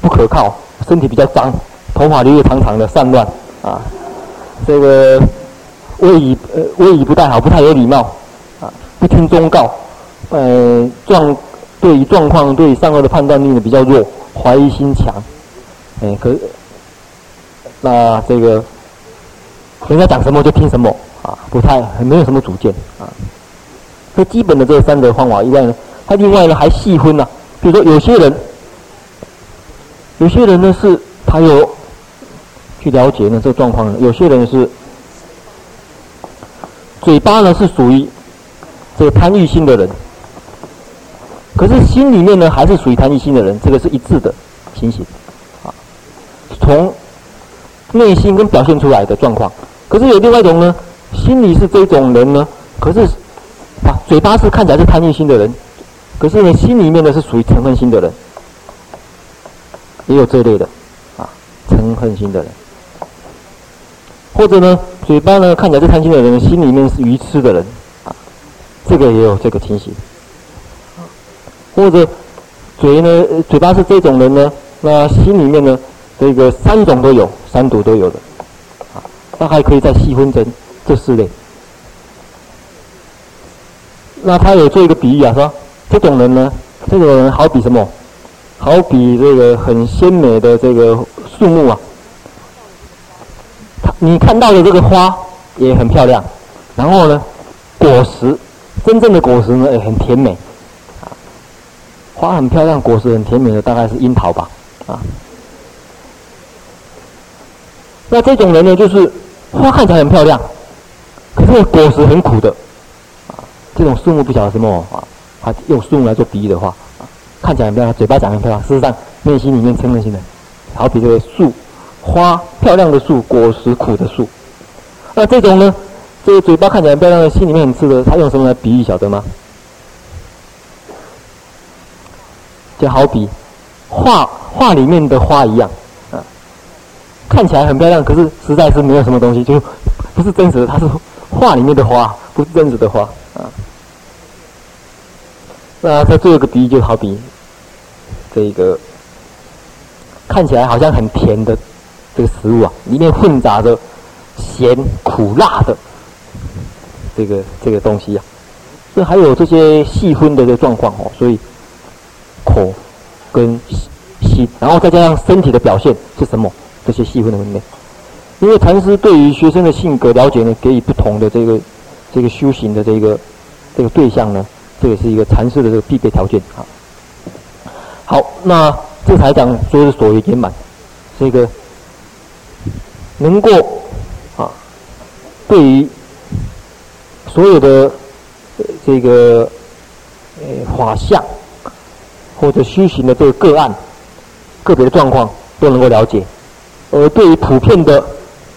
Speaker 1: 不可靠，身体比较脏，头发留的长长的，散乱啊，这个位移呃位移不太好，不太有礼貌啊，不听忠告，呃状对于状况对于善恶的判断力呢比较弱，怀疑心强，哎可那这个人家讲什么就听什么。啊，不太，没有什么主见啊。这基本的这三个方法以外呢，他另外呢还细分呐、啊。比如说有些人，有些人呢是他有去了解呢这个状况呢，有些人是嘴巴呢是属于这个贪欲心的人，可是心里面呢还是属于贪欲心的人，这个是一致的情形啊。从内心跟表现出来的状况，可是有另外一种呢。心里是这种人呢，可是啊，嘴巴是看起来是贪欲心的人，可是呢，心里面呢是属于嗔恨心的人，也有这类的啊，嗔恨心的人，或者呢，嘴巴呢看起来是贪心的人，心里面是愚痴的人啊，这个也有这个情形，或者嘴呢，嘴巴是这种人呢，那心里面呢，这个三种都有，三毒都有的，啊，那还可以再细分成。这四类，那他有做一个比喻啊，说这种人呢，这种人好比什么？好比这个很鲜美的这个树木啊，他你看到的这个花也很漂亮，然后呢，果实真正的果实呢也很甜美，啊，花很漂亮，果实很甜美的大概是樱桃吧，啊，那这种人呢，就是花看起来很漂亮。可是果实很苦的，啊，这种树木不晓得什么啊，他用树木来做比喻的话，看起来很漂亮，嘴巴讲很漂亮，事实上内心里面嗔恨心的，好比这个树花漂亮的树，果实苦的树，那这种呢，这个嘴巴看起来很漂亮的，心里面很吃的，他用什么来比喻晓得吗？就好比画画里面的花一样，看起来很漂亮，可是实在是没有什么东西，就不是真实的，它是。画里面的花不是真实的花啊。那他做一个比喻，就好比这个看起来好像很甜的这个食物啊，里面混杂着咸、苦、辣的这个这个东西啊。这还有这些细分的这个状况哦，所以口跟心，然后再加上身体的表现是什么？这些细分的分类。因为禅师对于学生的性格了解呢，给予不同的这个这个修行的这个这个对象呢，这也是一个禅师的这个必备条件啊。好，那这才讲说是所谓圆满，这个能够啊，对于所有的这个呃法相或者修行的这个个案、个别的状况都能够了解，而对于普遍的。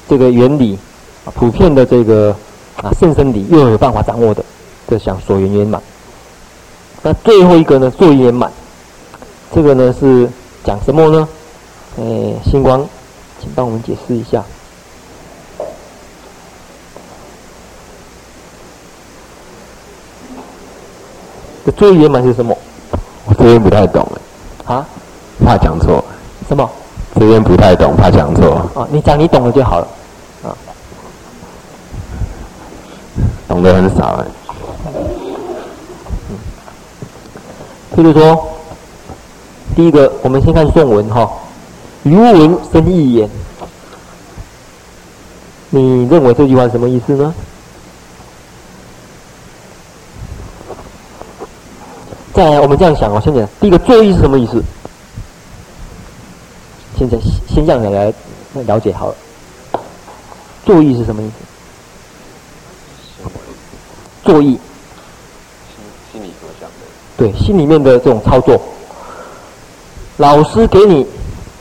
Speaker 1: 这个原理啊，普遍的这个啊，甚深理又有办法掌握的，这想所缘圆满。那最后一个呢，作意圆满，这个呢是讲什么呢？哎，星光，请帮我们解释一下。这作意圆满是什么？
Speaker 3: 我这边不太懂哎。啊？话讲错。
Speaker 1: 什么？
Speaker 3: 这边不太懂，怕讲错。
Speaker 1: 哦，你讲你懂了就好了。啊，
Speaker 3: 懂得很少哎。
Speaker 1: 譬如说，第一个，我们先看宋文哈，如闻生意言。你认为这句话什么意思呢？再来，我们这样想哦，先讲第一个作意是什么意思？现在先这样来了解好了。作意是什么意思？作意。
Speaker 3: 心心里所想的。
Speaker 1: 对，心里面的这种操作。老师给你，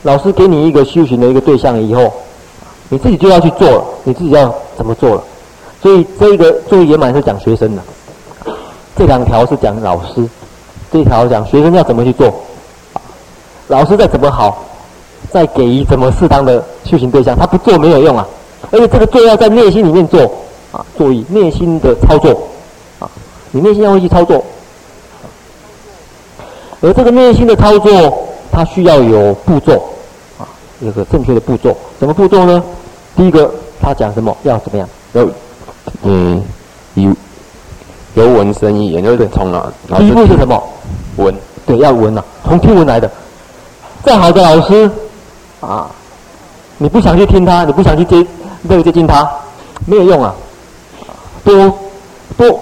Speaker 1: 老师给你一个修行的一个对象以后，你自己就要去做了，你自己要怎么做了？所以这个作意圆满是讲学生的，这两条是讲老师。这条讲学生要怎么去做，老师再怎么好，再给予怎么适当的修行对象，他不做没有用啊。而且这个做要在内心里面做啊，注意内心的操作啊，你内心要会去操作。而这个内心的操作，它需要有步骤啊，有个正确的步骤。什么步骤呢？第一个，他讲什么？要怎么样？
Speaker 3: 有，嗯，有有闻生义言，就是从哪？
Speaker 1: 第一步是什么？
Speaker 3: 闻，
Speaker 1: 对，要闻呐、啊，从听闻来的。再好的老师，啊，你不想去听他，你不想去接，那个接近他，没有用啊。多，多，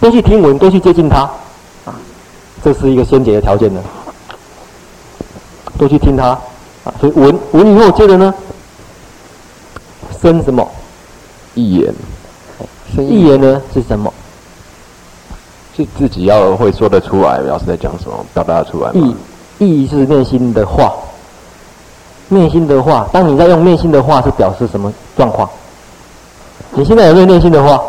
Speaker 1: 多去听闻，多去接近他，啊，这是一个先决的条件呢。多去听他，啊，所以闻，闻以后接着呢，生什么？
Speaker 3: 一言。
Speaker 1: 义言呢是什么？
Speaker 3: 是自己要会说得出来，老师在讲什么，表达出来。
Speaker 1: 意意是内心的话，内心的话。当你在用内心的话，是表示什么状况？你现在有没有内心的话？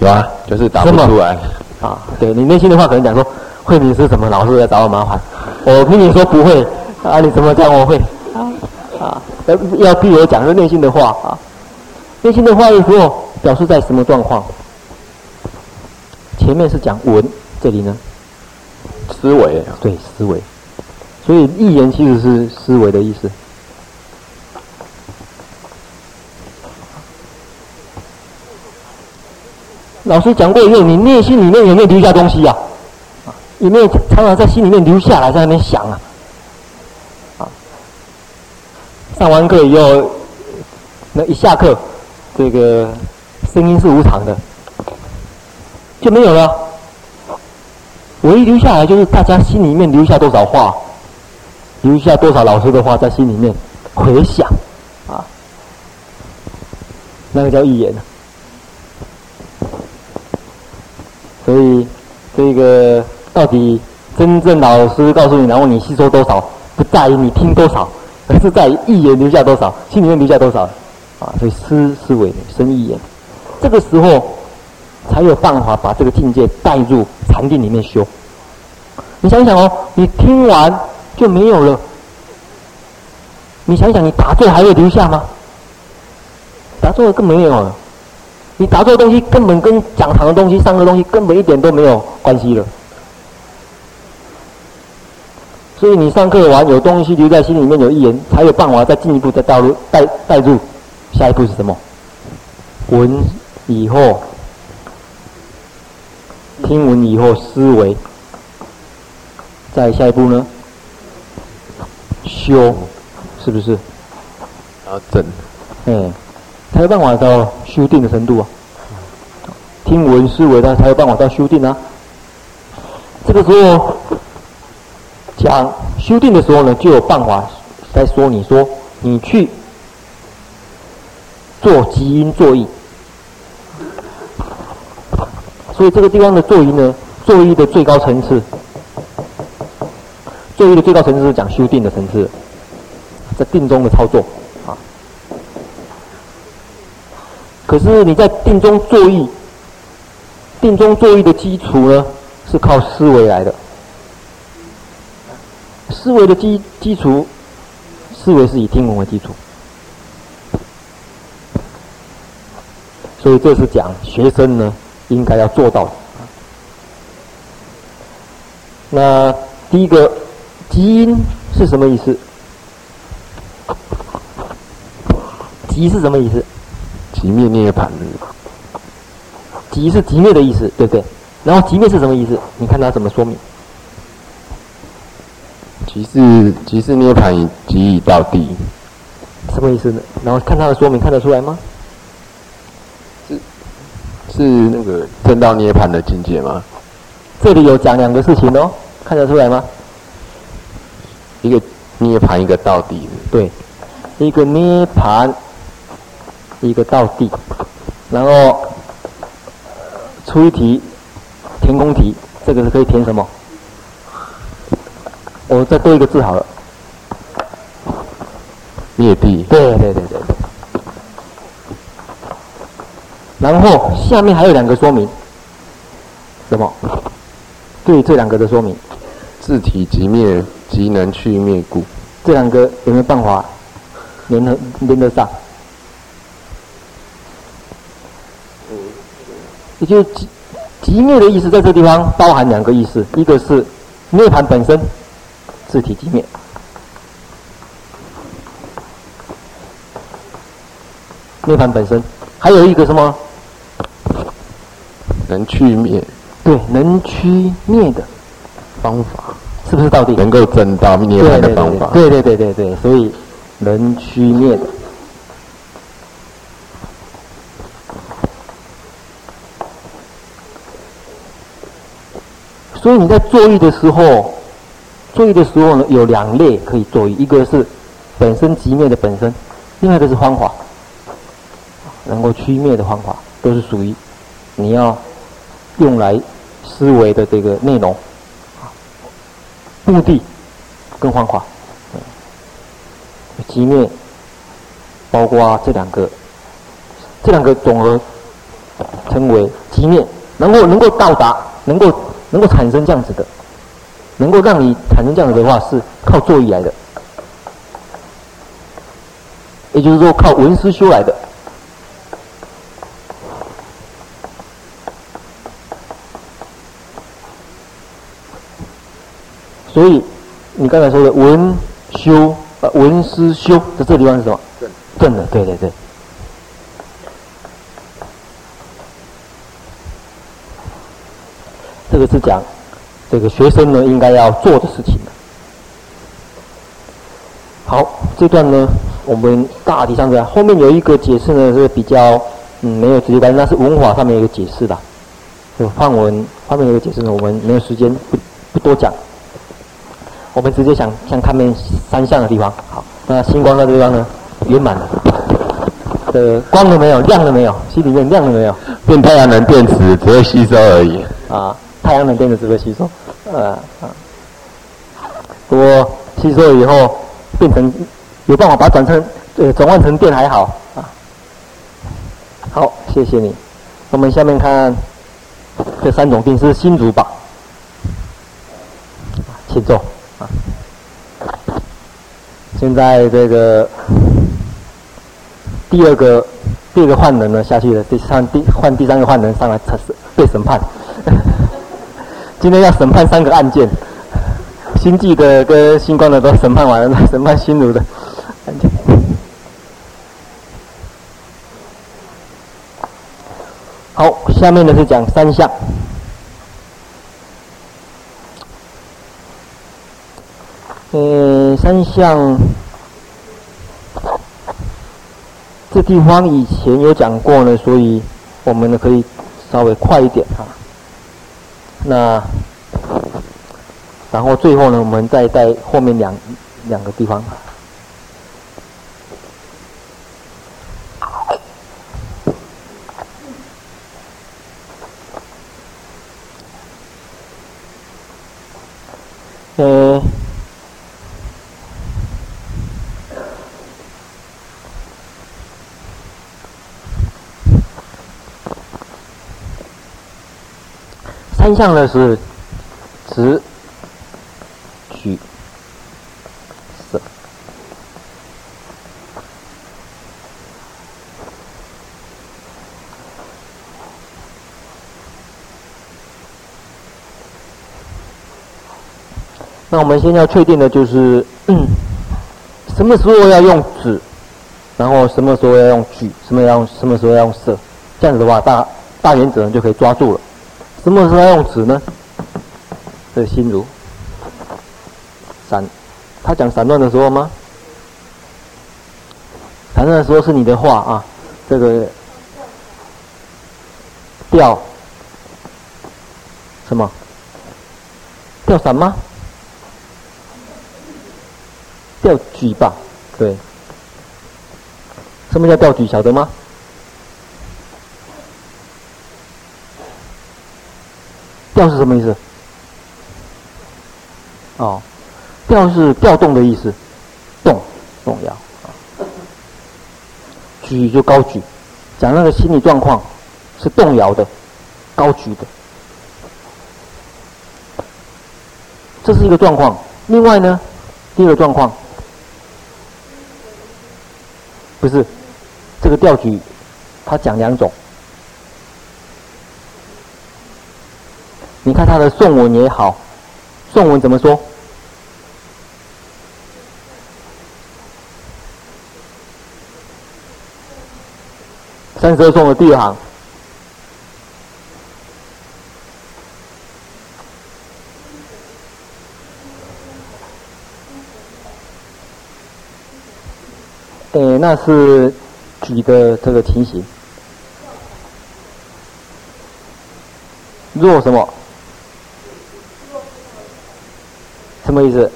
Speaker 3: 有啊，就是答不出来。
Speaker 1: 啊，对你内心的话，可能讲说，慧敏是什么老师来找我麻烦？我跟你说不会，啊，你怎么讲我会？啊啊，要逼我讲的内心的话啊，内心的话的时候，表示在什么状况？前面是讲文，这里呢，
Speaker 3: 思维，
Speaker 1: 对思维，所以义言其实是思维的意思。老师讲过以后，你内心里面有没有留下东西呀？啊，有没有常常在心里面留下来，在那边想啊？啊，上完课以后，那一下课，这个声音是无常的。就没有了。唯一留下来就是大家心里面留下多少话，留下多少老师的话在心里面回想，啊，那个叫义言。所以这个到底真正老师告诉你，然后你吸收多少，不在于你听多少，而是在于义言留下多少，心里面留下多少，啊，所以思思维生一言，这个时候。才有办法把这个境界带入禅定里面修。你想想哦，你听完就没有了。你想想，你打坐还会留下吗？打坐更没有了。你打坐的东西根本跟讲堂的东西、上课的东西根本一点都没有关系了。所以你上课完有东西留在心里面，有义言，才有办法再进一步再带入带带入。下一步是什么？闻以后。听闻以后思维，再下一步呢？修，是不是？
Speaker 3: 然后整，
Speaker 1: 哎，才有办法到修定的程度啊。听闻思维，他才有办法到修定啊。这个时候讲修定的时候呢，就有办法在说，你说你去做基因作意。所以这个地方的作意呢，作意的最高层次，作意的最高层次是讲修定的层次，在定中的操作啊。可是你在定中作意，定中作意的基础呢，是靠思维来的。思维的基基础，思维是以听闻为基础，所以这是讲学生呢。应该要做到的。那第一个，基因是什么意思？极是什么意思？
Speaker 3: 极灭涅盘。
Speaker 1: 极是极灭的意思，对不对？然后极灭是什么意思？你看他怎么说明？
Speaker 3: 极是极是涅盘，极已到底。
Speaker 1: 什么意思呢？然后看他的说明，看得出来吗？
Speaker 3: 是是那个正道涅槃的境界吗？
Speaker 1: 这里有讲两个事情哦，看得出来吗？
Speaker 3: 一个涅槃，一个到地。
Speaker 1: 对，一个涅槃，一个到地。然后出一题，填空题，这个是可以填什么？我再多一个字好了。
Speaker 3: 灭地。
Speaker 1: 对对对对对。然后下面还有两个说明，什么？对这两个的说明。
Speaker 3: 自体即灭，即能去灭故。
Speaker 1: 这两个有没有办法连得连得上？也就是即即灭的意思，在这地方包含两个意思，一个是涅槃本身。自体即灭，涅槃本身，还有一个什么？
Speaker 3: 能去灭。
Speaker 1: 对，能去灭的
Speaker 3: 方法，
Speaker 1: 是不是到底
Speaker 3: 能够证到涅槃的方法？
Speaker 1: 对对对对对，所以能去灭的。所以你在作意的时候。作意的时候呢，有两类可以作意，一个是本身即灭的本身，另外一个是方法，能够驱灭的方法，都是属于你要用来思维的这个内容，目的跟方法。寂灭包括这两个，这两个总和称为寂灭，能够能够到达，能够能够产生这样子的。能够让你产生这样子的话，是靠作意来的，也就是说靠文思修来的。所以你刚才说的文修呃文思修的这个地方是什么？正正的，对对对。这个是讲。这个学生呢，应该要做的事情。好，这段呢，我们大体上这样。后面有一个解释呢，是比较嗯没有直接关系，那是文法上面一个解释的。就范文方面有一个解释呢，我们没有时间不不多讲。我们直接想想看面三项的地方。好，那星光的地方呢，圆满了。这光了没有？亮了没有？心里面亮了没有？
Speaker 3: 变太阳能电池只会吸收而已。
Speaker 1: 啊。太阳能电池只会吸收？呃啊，不过吸收了以后变成有办法把它转成呃转换成电还好啊。好，谢谢你。我们下面看这三种病是新竹吧？请坐啊。现在这个第二个第二个换人呢下去了，第三第换第三个换人上来测试被审判。今天要审判三个案件，星际的跟星光的都审判完了，审判新儒的案件。好，下面呢是讲三项。嗯，三项，这地方以前有讲过呢，所以我们呢可以稍微快一点哈。那，然后最后呢，我们再带后面两两个地方。嗯。三项呢是直取舍。那我们现在要确定的就是，什么时候要用止，然后什么时候要用举，什么要用什么时候要用色，这样子的话，大大原则就可以抓住了。什么时候用止呢？这个心如散，他讲散乱的时候吗？散乱的时候是你的话啊，这个调什么？调散吗？调举吧，对。什么叫调举？晓得吗？调是什么意思？哦，调是调动的意思，动动摇。举就高举，讲那个心理状况是动摇的，高举的，这是一个状况。另外呢，第二个状况不是。这个调举，他讲两种。你看他的颂文也好，颂文怎么说？三十二颂的第二行，哎，那是。举的这个情形，若什么？什么意思？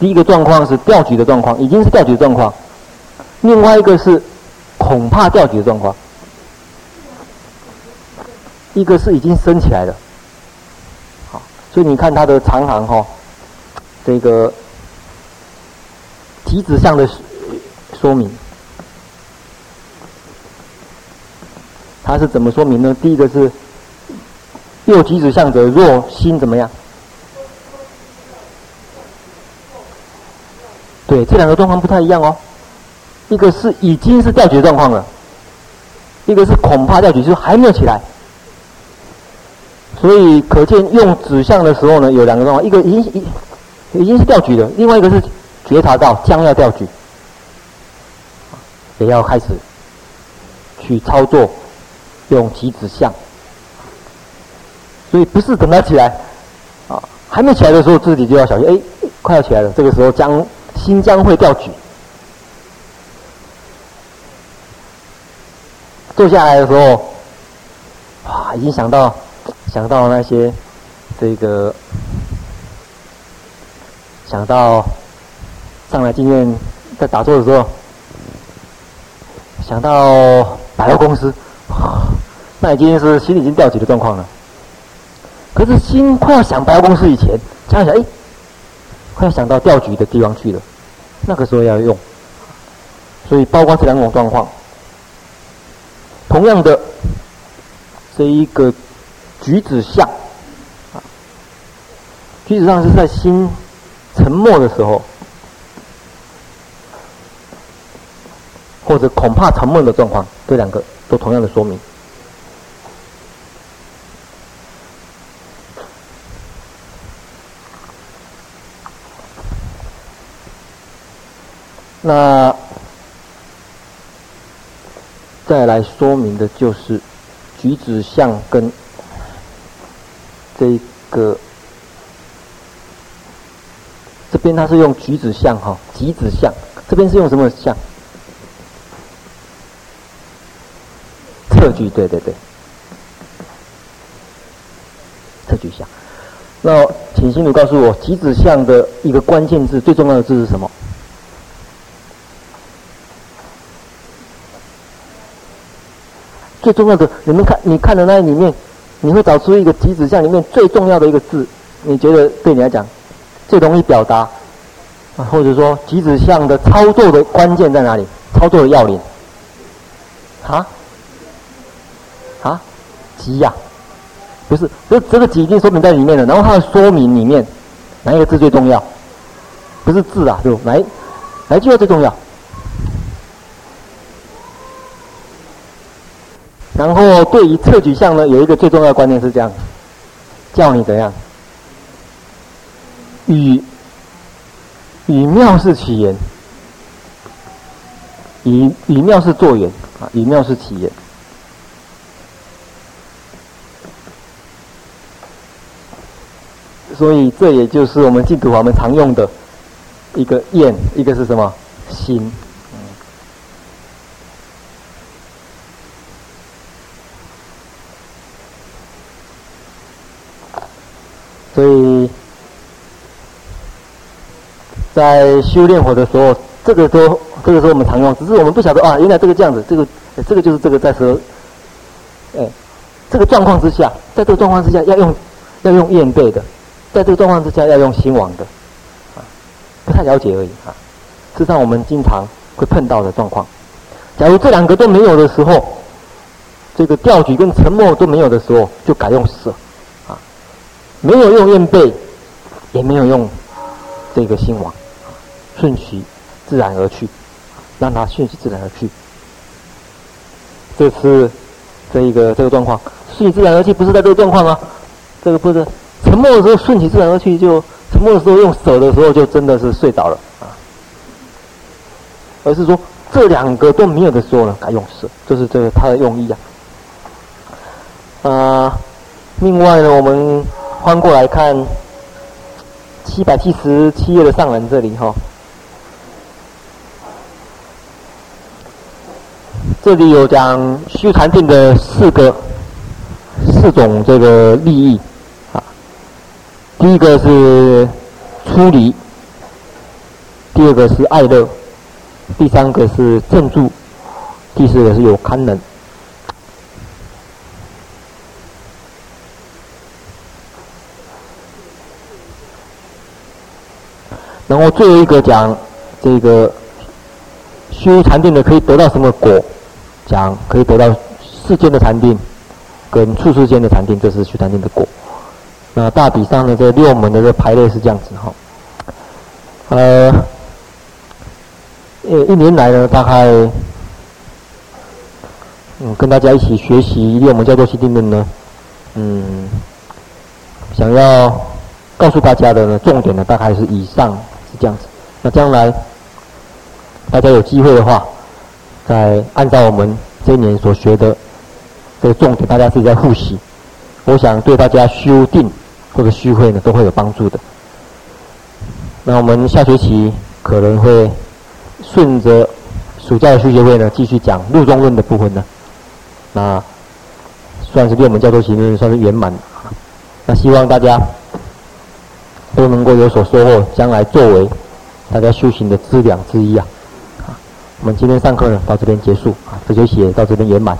Speaker 1: 第一个状况是调举的状况，已经是调举的状况；另外一个是恐怕调举的状况。一个是已经升起来了，好，所以你看它的长行哈，这个提指向的。说明，他是怎么说明呢？第一个是右提指向者，若心怎么样？对，这两个状况不太一样哦。一个是已经是调举状况了，一个是恐怕调举，就还没有起来。所以可见用指向的时候呢，有两个状况：一个已经已已经是调举的，另外一个是觉察到将要调举。也要开始去操作，用其指向，所以不是等他起来，啊，还没起来的时候自己就要小心，哎，快要起来了，这个时候将心将会调举，坐下来的时候，哇，已经想到想到那些这个想到上来今天在打坐的时候。想到百货公司，那已经是心已经调起的状况了。可是心快要想百货公司以前，想想哎，快要想到调局的地方去了，那个时候要用。所以包括这两种状况，同样的这一个举止下，举止上是在心沉默的时候。或者恐怕沉闷的状况，这两个都同样的说明。那再来说明的就是举指向跟这个这边它是用举指向哈，击指向，这边是用什么相？侧举，对对对，侧举相。那请心如告诉我，举指向的一个关键字，最重要的字是什么？最重要的，你们看，你看的那里面，你会找出一个举指向里面最重要的一个字，你觉得对你来讲最容易表达啊？或者说，举指向的操作的关键在哪里？操作的要领？啊？啊，急呀、不是，这这个急一定说明在里面的。然后它的说明里面，哪一个字最重要？不是字啊，就哪哪句话最重要？然后对于侧举相呢，有一个最重要的观念是这样，叫你怎样？与与妙事起言，以以妙事作缘啊，以妙事起缘。所以这也就是我们净土法门常用的一个愿，一个是什么心。所以，在修炼火的时候，这个都这个时候我们常用，只是我们不晓得啊，原来这个这样子，这个这个就是这个在说，哎，这个状况之下，在这个状况之下要用要用愿对的，在这个状况之下要用心网的，啊，不太了解而已啊。事实上，我们经常会碰到的状况，假如这两个都没有的时候，这个调举跟沉默都没有的时候，就改用舍。没有用愿背，也没有用这个心王，顺其自然而去，让它顺其自然而去。这是这一个这个状况，顺其自然而去不是在这个状况啊，这个不是沉默的时候顺其自然而去，就沉默的时候用舍的时候就真的是睡着了啊，而是说这两个都没有的时候呢，该用舍，这是这个它的用意啊。啊，另外呢，我们。翻过来看七百七十七页的上文这里哈，这里有讲虚禅定的四个四种这个利益啊，第一个是出离，第二个是爱乐，第三个是正住，第四个是有堪能。然后最后一个讲这个修禅定的可以得到什么果？讲可以得到世间的禅定跟处世间的禅定，这是修禅定的果。那大体上呢，这六门的这排列是这样子哈。呃，呃，一年来呢，大概嗯，跟大家一起学习六门叫做心定论呢，嗯，想要告诉大家的呢，重点呢，大概是以上。这样子，那将来大家有机会的话，再按照我们这一年所学的这个重点，大家自己在复习，我想对大家修订或者续会呢都会有帮助的。那我们下学期可能会顺着暑假的修学会呢，继续讲入中论的部分呢。那算是给我们教授行论算是圆满。那希望大家。都能够有所收获，将来作为大家修行的资粮之一啊！我们今天上课呢到这边结束啊，这学期也到这边圆满。